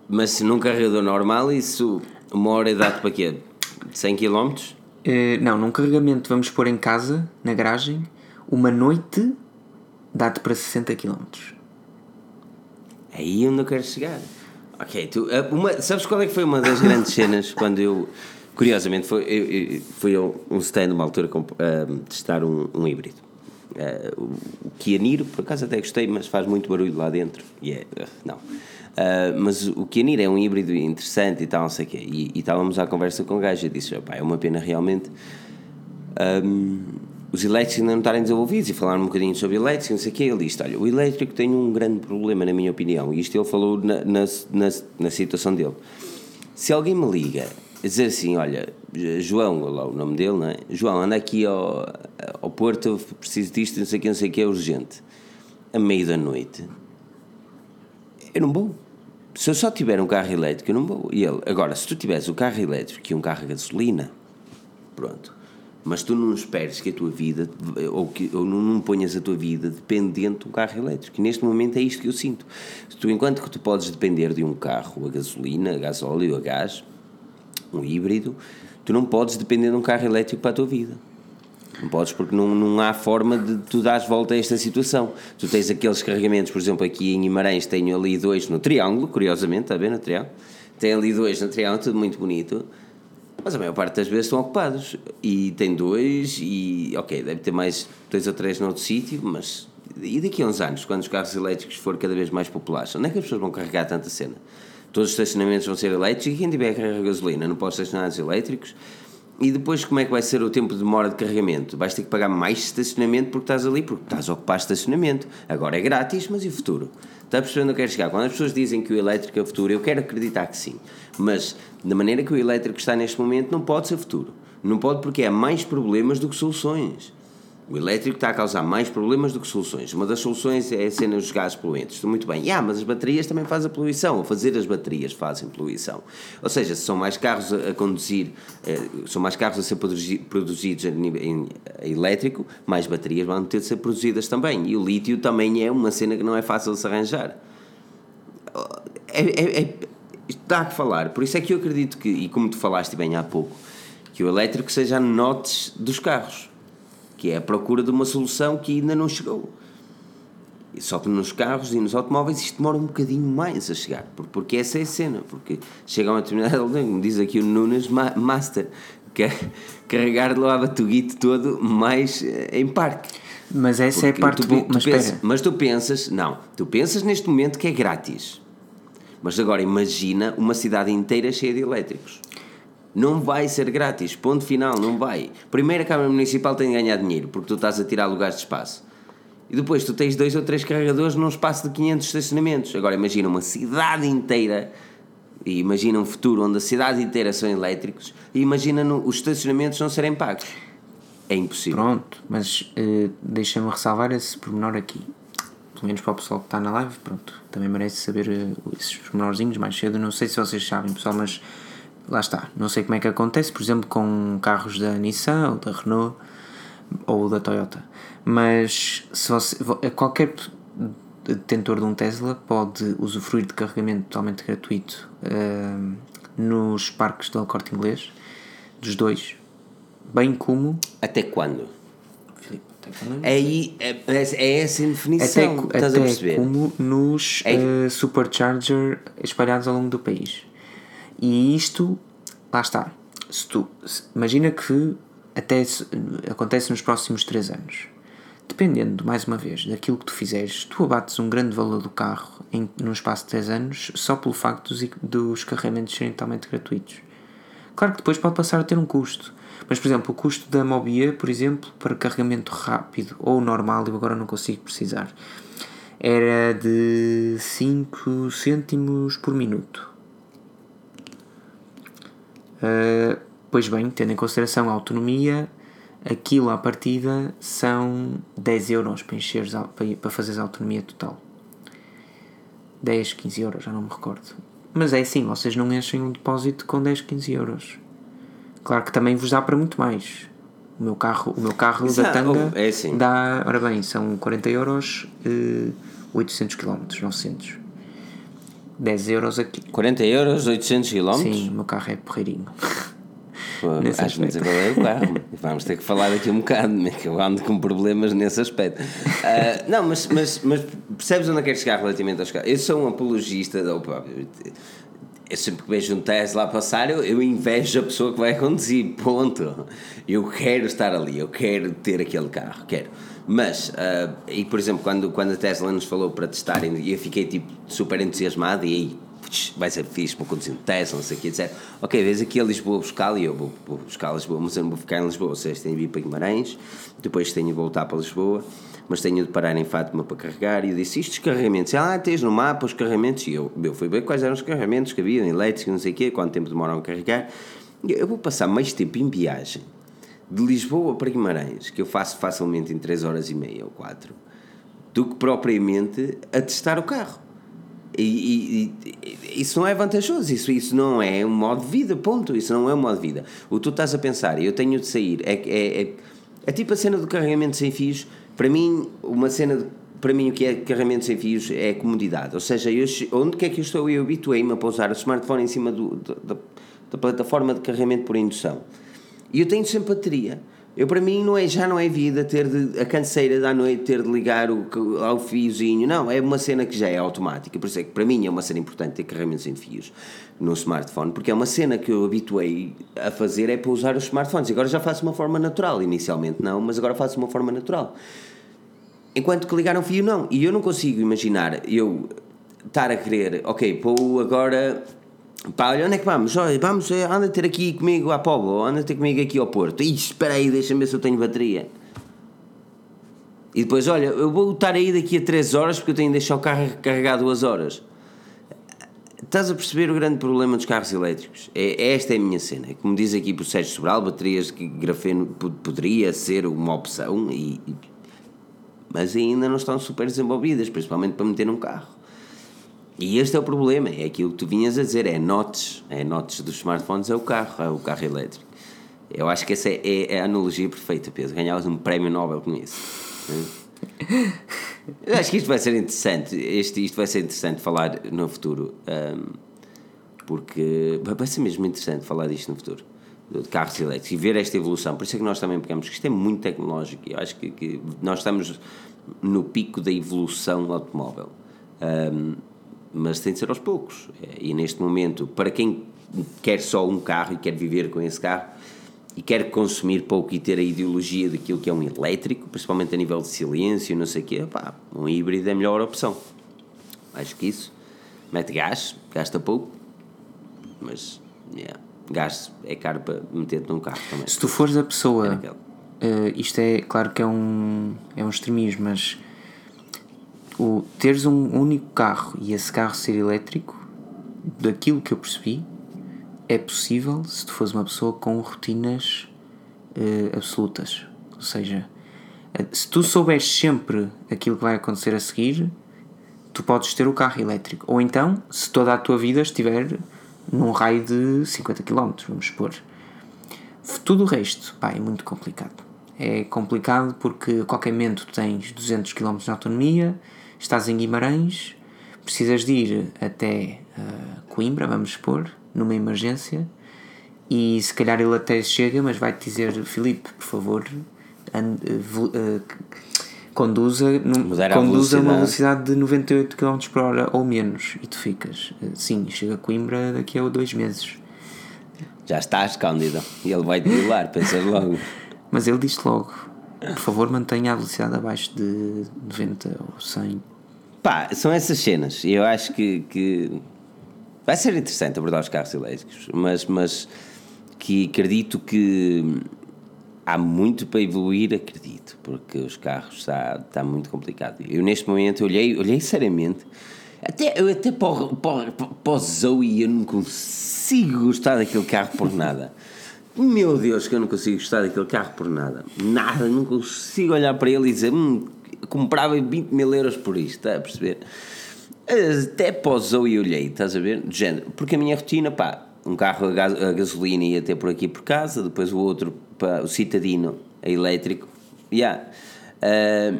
Mas se num carregador normal, isso uma hora dá-te para quê? 100 km? Eh, não, num carregamento vamos pôr em casa, na garagem, uma noite dá-te para 60 km. Aí onde eu quero chegar. Ok, tu, eh, uma, sabes qual é que foi uma das grandes cenas quando eu. Curiosamente, foi, eu, eu, fui a um stand uma altura a testar um, um híbrido. Eh, o o Kia Niro, por acaso até gostei, mas faz muito barulho lá dentro. E é. eh, não. Eh, mas o Kia Niro é um híbrido interessante e tal, não sei o quê. E, e estávamos à conversa com o gajo e disse: "Opá, é uma pena realmente hum, os elétricos ainda não estarem desenvolvidos e falar um bocadinho sobre elétricos, não sei o quê. Ele disse: Olha, o elétrico tem um grande problema, na minha opinião, e isto ele falou na, na, na, na situação dele. Se alguém me liga a dizer assim: Olha, João, lá o nome dele, não é? João, anda aqui ao, ao Porto, preciso disto, não sei o quê, não sei o quê, é urgente, a meio da noite, eu não vou. Se eu só tiver um carro elétrico, eu não vou. E ele, agora, se tu tiveres o carro elétrico e um carro a gasolina, pronto. Mas tu não esperes que a tua vida, ou, que, ou não, não ponhas a tua vida dependente de um carro elétrico. E neste momento é isto que eu sinto. Tu, enquanto que tu podes depender de um carro a gasolina, a gasóleo, a gás, um híbrido, tu não podes depender de um carro elétrico para a tua vida. Não podes porque não, não há forma de tu dares volta a esta situação. Tu tens aqueles carregamentos, por exemplo, aqui em Guimarães tenho ali dois no Triângulo, curiosamente, está ver no Triângulo? Tem ali dois no Triângulo, tudo muito bonito mas a maior parte das vezes estão ocupados. E tem dois, e ok, deve ter mais dois ou três noutro sítio, mas. E daqui a uns anos, quando os carros elétricos forem cada vez mais populares, onde é que as pessoas vão carregar tanta cena? Todos os estacionamentos vão ser elétricos e quem tiver a carregar gasolina não pode estacionar elétricos. E depois, como é que vai ser o tempo de demora de carregamento? Vais ter que pagar mais estacionamento porque estás ali, porque estás a ocupar estacionamento. Agora é grátis, mas e o futuro? Está a perceber onde eu quero chegar? Quando as pessoas dizem que o elétrico é o futuro, eu quero acreditar que sim. Mas, da maneira que o elétrico está neste momento, não pode ser futuro. Não pode porque há mais problemas do que soluções. O elétrico está a causar mais problemas do que soluções. Uma das soluções é a cena dos gases poluentes. Muito bem. Ah, mas as baterias também fazem poluição. Ou fazer as baterias fazem poluição. Ou seja, se são mais carros a, conduzir, eh, são mais carros a ser produzidos em, elétrico, mais baterias vão ter de ser produzidas também. E o lítio também é uma cena que não é fácil de se arranjar. É, é, é, dá que falar. Por isso é que eu acredito que, e como tu falaste bem há pouco, que o elétrico seja a notes dos carros que é a procura de uma solução que ainda não chegou. Só que nos carros e nos automóveis isto demora um bocadinho mais a chegar, porque essa é a cena, porque chega a uma determinada como diz aqui o Nunes Master, que é carregar lá o batuguito todo mais eh, em parque. Mas essa porque é a parte boa. Mas, mas tu pensas, não, tu pensas neste momento que é grátis. Mas agora imagina uma cidade inteira cheia de elétricos. Não vai ser grátis, ponto final, não vai. Primeiro a Câmara Municipal tem de ganhar dinheiro, porque tu estás a tirar lugares de espaço. E depois tu tens dois ou três carregadores num espaço de 500 estacionamentos. Agora imagina uma cidade inteira, e imagina um futuro onde a cidade inteira são elétricos, e imagina no, os estacionamentos não serem pagos. É impossível. Pronto, mas uh, deixa-me ressalvar esse pormenor aqui. Pelo menos para o pessoal que está na live, pronto, também merece saber uh, esses pormenorzinhos mais cedo. Não sei se vocês sabem, pessoal, mas lá está. Não sei como é que acontece, por exemplo, com carros da Nissan ou da Renault ou da Toyota. Mas se você, qualquer detentor de um Tesla pode usufruir de carregamento totalmente gratuito uh, nos parques do Corte Inglês, dos dois, bem como. Até quando? Filipe, até quando? É aí é, é essa a definição, até, estás até a perceber? como nos é. uh, supercharger espalhados ao longo do país. E isto, lá está. Se tu, se, imagina que até se, acontece nos próximos 3 anos. Dependendo, mais uma vez, daquilo que tu fizeres, tu abates um grande valor do carro em, num espaço de 3 anos só pelo facto dos, dos carregamentos serem totalmente gratuitos. Claro que depois pode passar a ter um custo. Mas, por exemplo, o custo da Mobia, por exemplo, para carregamento rápido ou normal, eu agora não consigo precisar, era de 5 cêntimos por minuto. Uh, pois bem, tendo em consideração a autonomia, aquilo à partida são 10 euros para, encheres, para fazeres a autonomia total. 10, 15 euros, já não me recordo. Mas é assim, vocês não enchem um depósito com 10, 15 euros. Claro que também vos dá para muito mais. O meu carro, o meu carro Exato. da Tanga é assim. dá, ora bem, são 40 euros, eh, 800 km, 900. 10 euros aqui. 40 euros, 800 km? Sim, o meu carro é porreirinho. Acho que dizer qual é o carro. Vamos ter que falar daqui um bocado, né? que eu ando com problemas nesse aspecto. Uh, não, mas, mas, mas percebes onde eu quero chegar relativamente aos carros? Eu sou um apologista da. Opa, eu sempre que vejo um Tesla a passar, eu, eu invejo a pessoa que vai conduzir, ponto. Eu quero estar ali, eu quero ter aquele carro, quero. Mas, uh, e por exemplo, quando, quando a Tesla nos falou para testarem, eu fiquei tipo super entusiasmado e aí vai ser fixe para conduzir um Tesla, não sei o que, etc. Ok, vês aqui a Lisboa buscar e eu vou, vou buscar a Lisboa, mas eu não vou ficar em Lisboa, seja, tenho de ir para Guimarães, depois tenho de voltar para Lisboa, mas tenho de parar em Fátima para carregar. E eu disse: Isto, os carregamentos, ah, tens no mapa os carregamentos. E eu, eu fui ver quais eram os carregamentos que havia, elétricos, não sei o quê, quanto tempo demoram a carregar. Eu vou passar mais tempo em viagem de Lisboa para Guimarães, que eu faço facilmente em 3 horas e meia ou 4, do que propriamente a testar o carro. E, e- e- isso não é vantajoso, isso, isso não é um modo de vida, ponto. Isso não é um modo de vida. O que tu estás a pensar, eu tenho de sair, é, é, é, é tipo a cena do carregamento sem fios. Para mim, uma cena de- para mim o que é carregamento sem fios é comodidade. Ou seja, eu, onde quer que eu estou, eu habituei-me a pousar o smartphone em cima do- da, da plataforma de carregamento por indução. E eu tenho sempre bateria. Eu, para mim, não é, já não é vida ter de, a canseira da noite ter de ligar o, ao fiozinho. Não, é uma cena que já é automática. Por isso é que, para mim, é uma cena importante ter carregamento sem fios no smartphone, porque é uma cena que eu habituei a fazer é para usar os smartphones. Agora já faço de uma forma natural. Inicialmente não, mas agora faço de uma forma natural. Enquanto que ligar um fio, não. E eu não consigo imaginar eu estar a querer, ok, pô, agora. Pá, olha, onde é que vamos? Olha, vamos, eh, anda ter aqui comigo à Póvoa, anda ter comigo aqui ao Porto. Ih, espera aí, deixa-me ver se eu tenho bateria. E depois, olha, eu vou estar aí daqui a 3 horas porque eu tenho de deixar o carro carregar 2 horas. Estás a perceber o grande problema dos carros elétricos? É, esta é a minha cena. Como diz aqui por Sérgio Sobral, baterias de grafeno po- poderia ser uma opção, e, mas ainda não estão super desenvolvidas, principalmente para meter num carro. E este é o problema, é aquilo que tu vinhas a dizer, é notes, é notes dos smartphones, é o carro, é o carro elétrico. Eu acho que essa é, é- é a analogia perfeita, Pedro. Ganhavas um prémio Nobel com isso. Acho que isto vai ser interessante. Este, isto vai ser interessante falar no futuro. ahm, porque vai- ser mesmo interessante falar disto no futuro. De carros elétricos e ver esta evolução. Por isso é que nós também pegamos, que isto é muito tecnológico. Eu acho que, que nós estamos no pico da evolução do automóvel. Ahm, mas tem de ser aos poucos. E neste momento, para quem quer só um carro e quer viver com esse carro e quer consumir pouco e ter a ideologia daquilo que é um elétrico, principalmente a nível de silêncio, não sei o quê, pá, um híbrido é a melhor opção. Acho que isso. Mete gás, gasta pouco, mas yeah, gás é caro para meter num carro também. Se tu fores a pessoa. eh, isto é claro que é um, é um extremismo, mas o, teres um único carro e esse carro ser elétrico, daquilo que eu percebi, é possível se tu fores uma pessoa com rotinas eh, absolutas. Ou seja, eh, se tu souberes sempre aquilo que vai acontecer a seguir, tu podes ter o carro elétrico. Ou então, se toda a tua vida estiver num raio de 50 km, vamos supor. Tudo o resto, pá, é muito complicado. É complicado porque a qualquer momento tens 200 km de autonomia, estás em Guimarães, precisas de ir até ah, Coimbra, vamos supor, numa emergência, e se calhar ele até chega, mas vai-te dizer: Filipe, por favor, ande, eh, conduza, num- a conduza a uma velocidade. velocidade de 98 km por hora ou menos, e tu ficas, eh, sim, chega a Coimbra daqui a dois meses. Já estás, Cândido. E ele vai te violar, pensas logo. Mas ele diz logo: por favor, mantenha a velocidade abaixo de 90 ou 100. Pá, são essas cenas. E eu acho que, que vai ser interessante abordar os carros elétricos, mas, mas que acredito que há muito para evoluir, acredito, porque os carros está, está muito complicado. Eu neste momento olhei, olhei seriamente, até, eu até para o, para, para o Zoe eu não consigo gostar daquele carro por nada. Meu Deus, que eu não consigo gostar daquele carro por nada. Nada, não consigo olhar para ele e dizer hum, comprava 20 mil euros por isto, está a perceber? Até para o Zoe olhei, estás a ver? Do género, porque a minha rotina, pá, um carro a, gas- a gasolina ia ter por aqui por casa, depois o outro, pá, o citadino, a elétrico, yeah. Ah,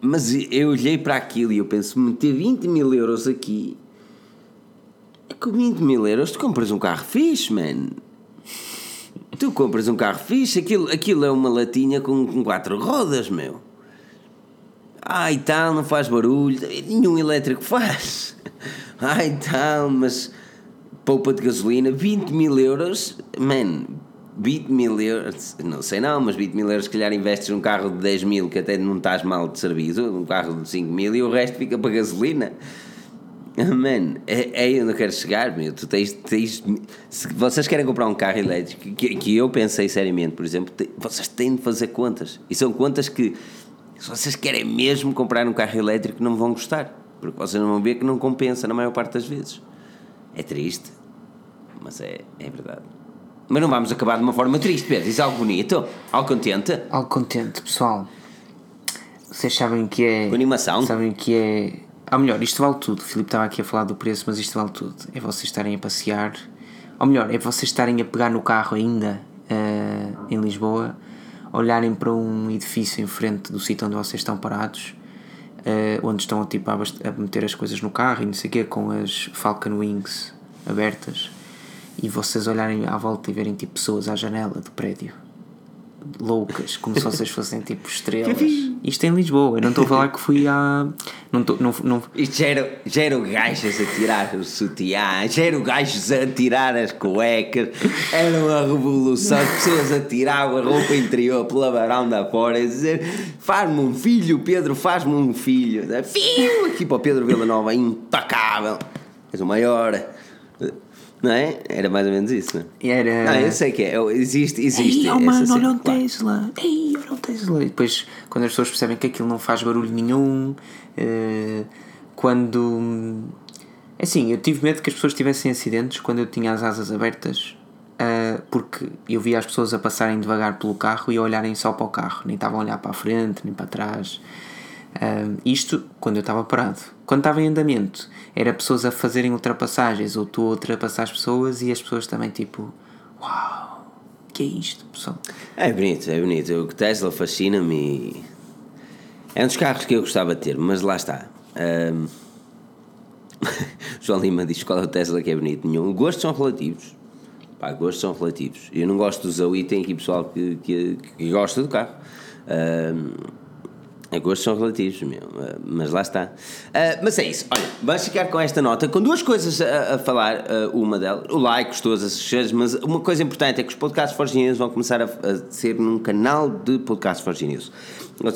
mas eu olhei para aquilo e eu penso, meter 20 mil euros aqui, com 20 mil euros tu compras um carro fixe, man. Tu compras um carro fixe, aquilo, aquilo é uma latinha com, com quatro rodas, meu. Ai tal, não faz barulho, nenhum elétrico faz. Ai tal, mas poupa de gasolina, 20 mil euros, man, 20 mil euros, não sei não, mas 20 mil euros, se calhar investes num carro de 10 mil que até não estás mal de serviço, um carro de 5 mil e o resto fica para gasolina. Man, é, é onde eu quero chegar, meu. Tu tens, tens, se vocês querem comprar um carro elétrico, que, que eu pensei seriamente, por exemplo, te- vocês têm de fazer contas. E são contas que, se vocês querem mesmo comprar um carro elétrico, não vão gostar. Porque vocês não vão ver que não compensa na maior parte das vezes. É triste, mas é, é verdade. Mas não vamos acabar de uma forma triste, Pedro. Diz algo bonito, algo contente. Algo contente, pessoal. Vocês sabem que é. Com animação. Sabem que é ou melhor, isto vale tudo. O Filipe estava aqui a falar do preço, mas isto vale tudo. É vocês estarem a passear, ou melhor, é vocês estarem a pegar no carro ainda uh, em Lisboa, olharem para um edifício em frente do sítio onde vocês estão parados, uh, onde estão tipo, a, a meter as coisas no carro e não sei o quê, com as Falcon Wings abertas, e vocês olharem à volta e verem tipo pessoas à janela do prédio loucas, como se vocês fossem tipo estrelas. Isto é em Lisboa, eu não estou a falar que fui a. Não tô, não, não... Isto já era, já era gajos a tirar o sutiã, já eram gajos a tirar as cuecas, era uma revolução, de pessoas a tirar a roupa interior pela varanda fora e dizer: faz-me um filho, Pedro, faz-me um filho. Filho! Aqui para o Pedro Villanova, impecável, és o maior. Não é? Era mais ou menos isso, não é? Era... Não, eu sei que é. Existe, existe. Ei, oh, mano, olha um Tesla. Ei, olha um Tesla. E depois, quando as pessoas percebem que aquilo não faz barulho nenhum, uh, quando. É assim, eu tive medo que as pessoas tivessem acidentes quando eu tinha as asas abertas, uh, porque eu via as pessoas a passarem devagar pelo carro e a olharem só para o carro, nem estavam a olhar para a frente, nem para trás. Uh, isto quando eu estava parado. Quando estava em andamento, era pessoas a fazerem ultrapassagens, ou tu a ultrapassar as pessoas e as pessoas também tipo, uau, que é isto, pessoal? É bonito, é bonito. O Tesla fascina-me. É um dos carros que eu gostava de ter, mas lá está. Um... João Lima diz qual é o Tesla que é bonito. Nenhum. Gostos são relativos. Pá, gostos são relativos. Eu não gosto do Zoe, tem aqui pessoal que, que, que gosta do carro. Um gostos são relativos, meu, eh, mas lá está. Uh, mas é isso, olha, vamos ficar com esta nota, com duas coisas a, a falar, uh, uma delas, o like, todas as mas uma coisa importante é que os podcasts Forge News vão começar a, a ser num canal de podcasts Forge News. Ou,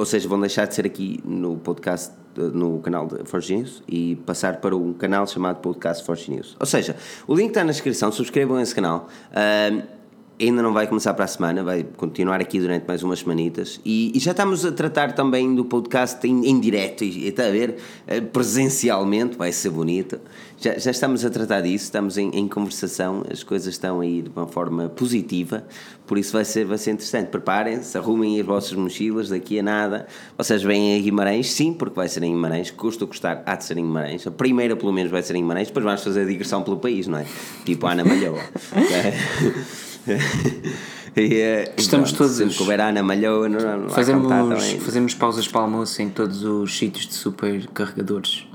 ou, seja, vão deixar de ser aqui no podcast, no canal de Forge News e passar para um canal chamado Podcast Forge News. Ou seja, o link está na descrição, subscrevam esse canal. Uh, ainda não vai começar para a semana, vai continuar aqui durante mais umas semanitas. E, e já estamos a tratar também do podcast em, em direto, e está a ver, eh, presencialmente, vai ser bonito. Já, já estamos a tratar disso, estamos em, em, conversação, as coisas estão a ir de uma forma positiva, por isso vai ser, vai ser interessante. Preparem-se, arrumem as vossas mochilas daqui a nada. Vocês vêm a Guimarães, sim, porque vai ser em Guimarães, custa custar, há de ser em Guimarães. A primeira, pelo menos, vai ser em Guimarães, depois vamos fazer a digressão pelo país, não é? Tipo Ana Malhoa. e, eh, Estamos pronto, todos. Sempre couber a Ana Malhoa, não, não fazemos, fazemos pausas para almoço em todos os sítios de supercarregadores.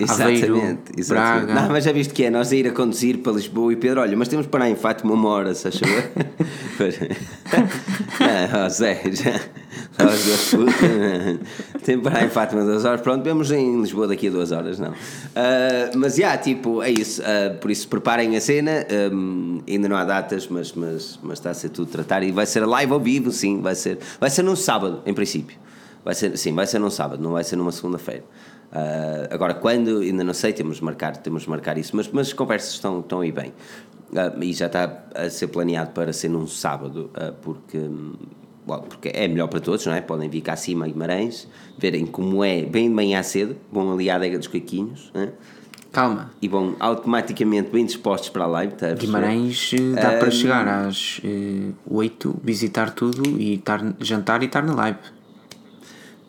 Exatamente, Aveiro, exatamente. Braga. Não, mas já viste que é nós a ir a conduzir para Lisboa e Pedro, olha, mas temos para parar em Fátima uma hora, se achou? ah, Zé, já. Tem para parar em Fátima duas horas, pronto, vemos em Lisboa daqui a duas horas, não. Uh, mas já, yeah, tipo, é isso. Uh, por isso, preparem a cena. Um, ainda não há datas, mas, mas, mas está a ser tudo tratado. E vai ser live ao vivo, sim, vai ser. Vai ser num sábado, em princípio. Vai ser, sim, vai ser num sábado, não vai ser numa segunda-feira. Uh, agora, quando, ainda não sei, temos de marcar, temos de marcar isso, mas, mas as conversas estão, estão aí bem. Uh, e já está a ser planeado para ser num sábado, uh, porque, well, porque é melhor para todos, não é? Podem vir cá acima a Guimarães, verem como é bem de manhã cedo, vão ali à adega dos Caquinhos. Calma. E vão automaticamente bem dispostos para a live. Tá, Guimarães eh, dá para chegar às uh, 8, visitar tudo e tar, jantar e estar na live.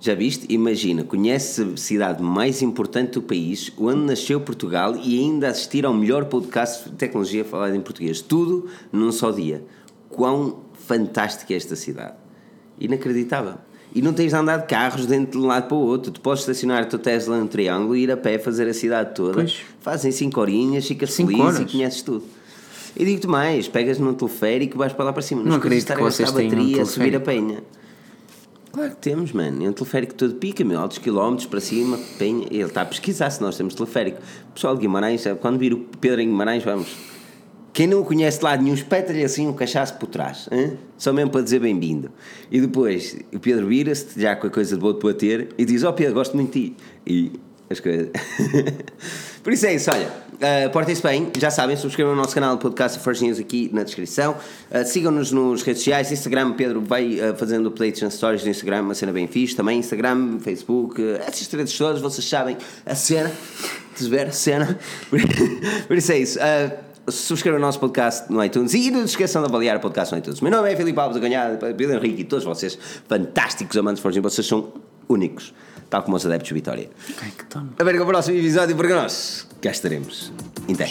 Já viste? Imagina, conhece a cidade mais importante do país, onde nasceu Portugal e ainda assistir ao melhor podcast de tecnologia falado em português. Tudo num só dia. Quão fantástica é esta cidade. Inacreditável. E não tens de andar de carros dentro de um lado para o outro. Tu podes estacionar a tua Tesla no triângulo e ir a pé fazer a cidade toda. Pois. Fazem 5 horinhas, ficas cinco feliz horas. e conheces tudo. E digo-te mais, pegas num teleférico e vais para lá para cima. Não, não acredito que vocês tenham bateria, um subir a penha. Claro que temos, mano. É um teleférico todo pica, meu. Altos quilómetros para cima, penha. Ele está a pesquisar se nós temos teleférico. Pessoal de Guimarães, quando vir o Pedro em Guimarães, vamos. Quem não o conhece de lado nenhum, espeta-lhe assim um cachaço por trás. Hein? Só mesmo para dizer bem-vindo. E depois o Pedro vira-se, já com a coisa de boa de bater, e diz: Ó oh, Pedro, gosto muito de ti. E as coisas. Por isso é isso, olha. Uh, Portem-se bem, já sabem, subscrevam o nosso canal de podcast First aqui na descrição. Uh, Sigam-nos nos redes sociais. Instagram, Pedro vai uh, fazendo updates nas stories do Instagram, uma cena bem fixe. Também Instagram, Facebook, uh, essas redes todas, vocês sabem a cena. De ver a cena. Por isso é isso. subscrevam o nosso podcast no iTunes e não se esqueçam de avaliar o podcast no iTunes. Meu nome é Filipe Alves, a ganhar, Pedro Henrique e todos vocês, fantásticos amantes de Forge vocês são únicos tal como os adeptos de Vitória. A ver com o próximo episódio, porque nós cá estaremos. Até.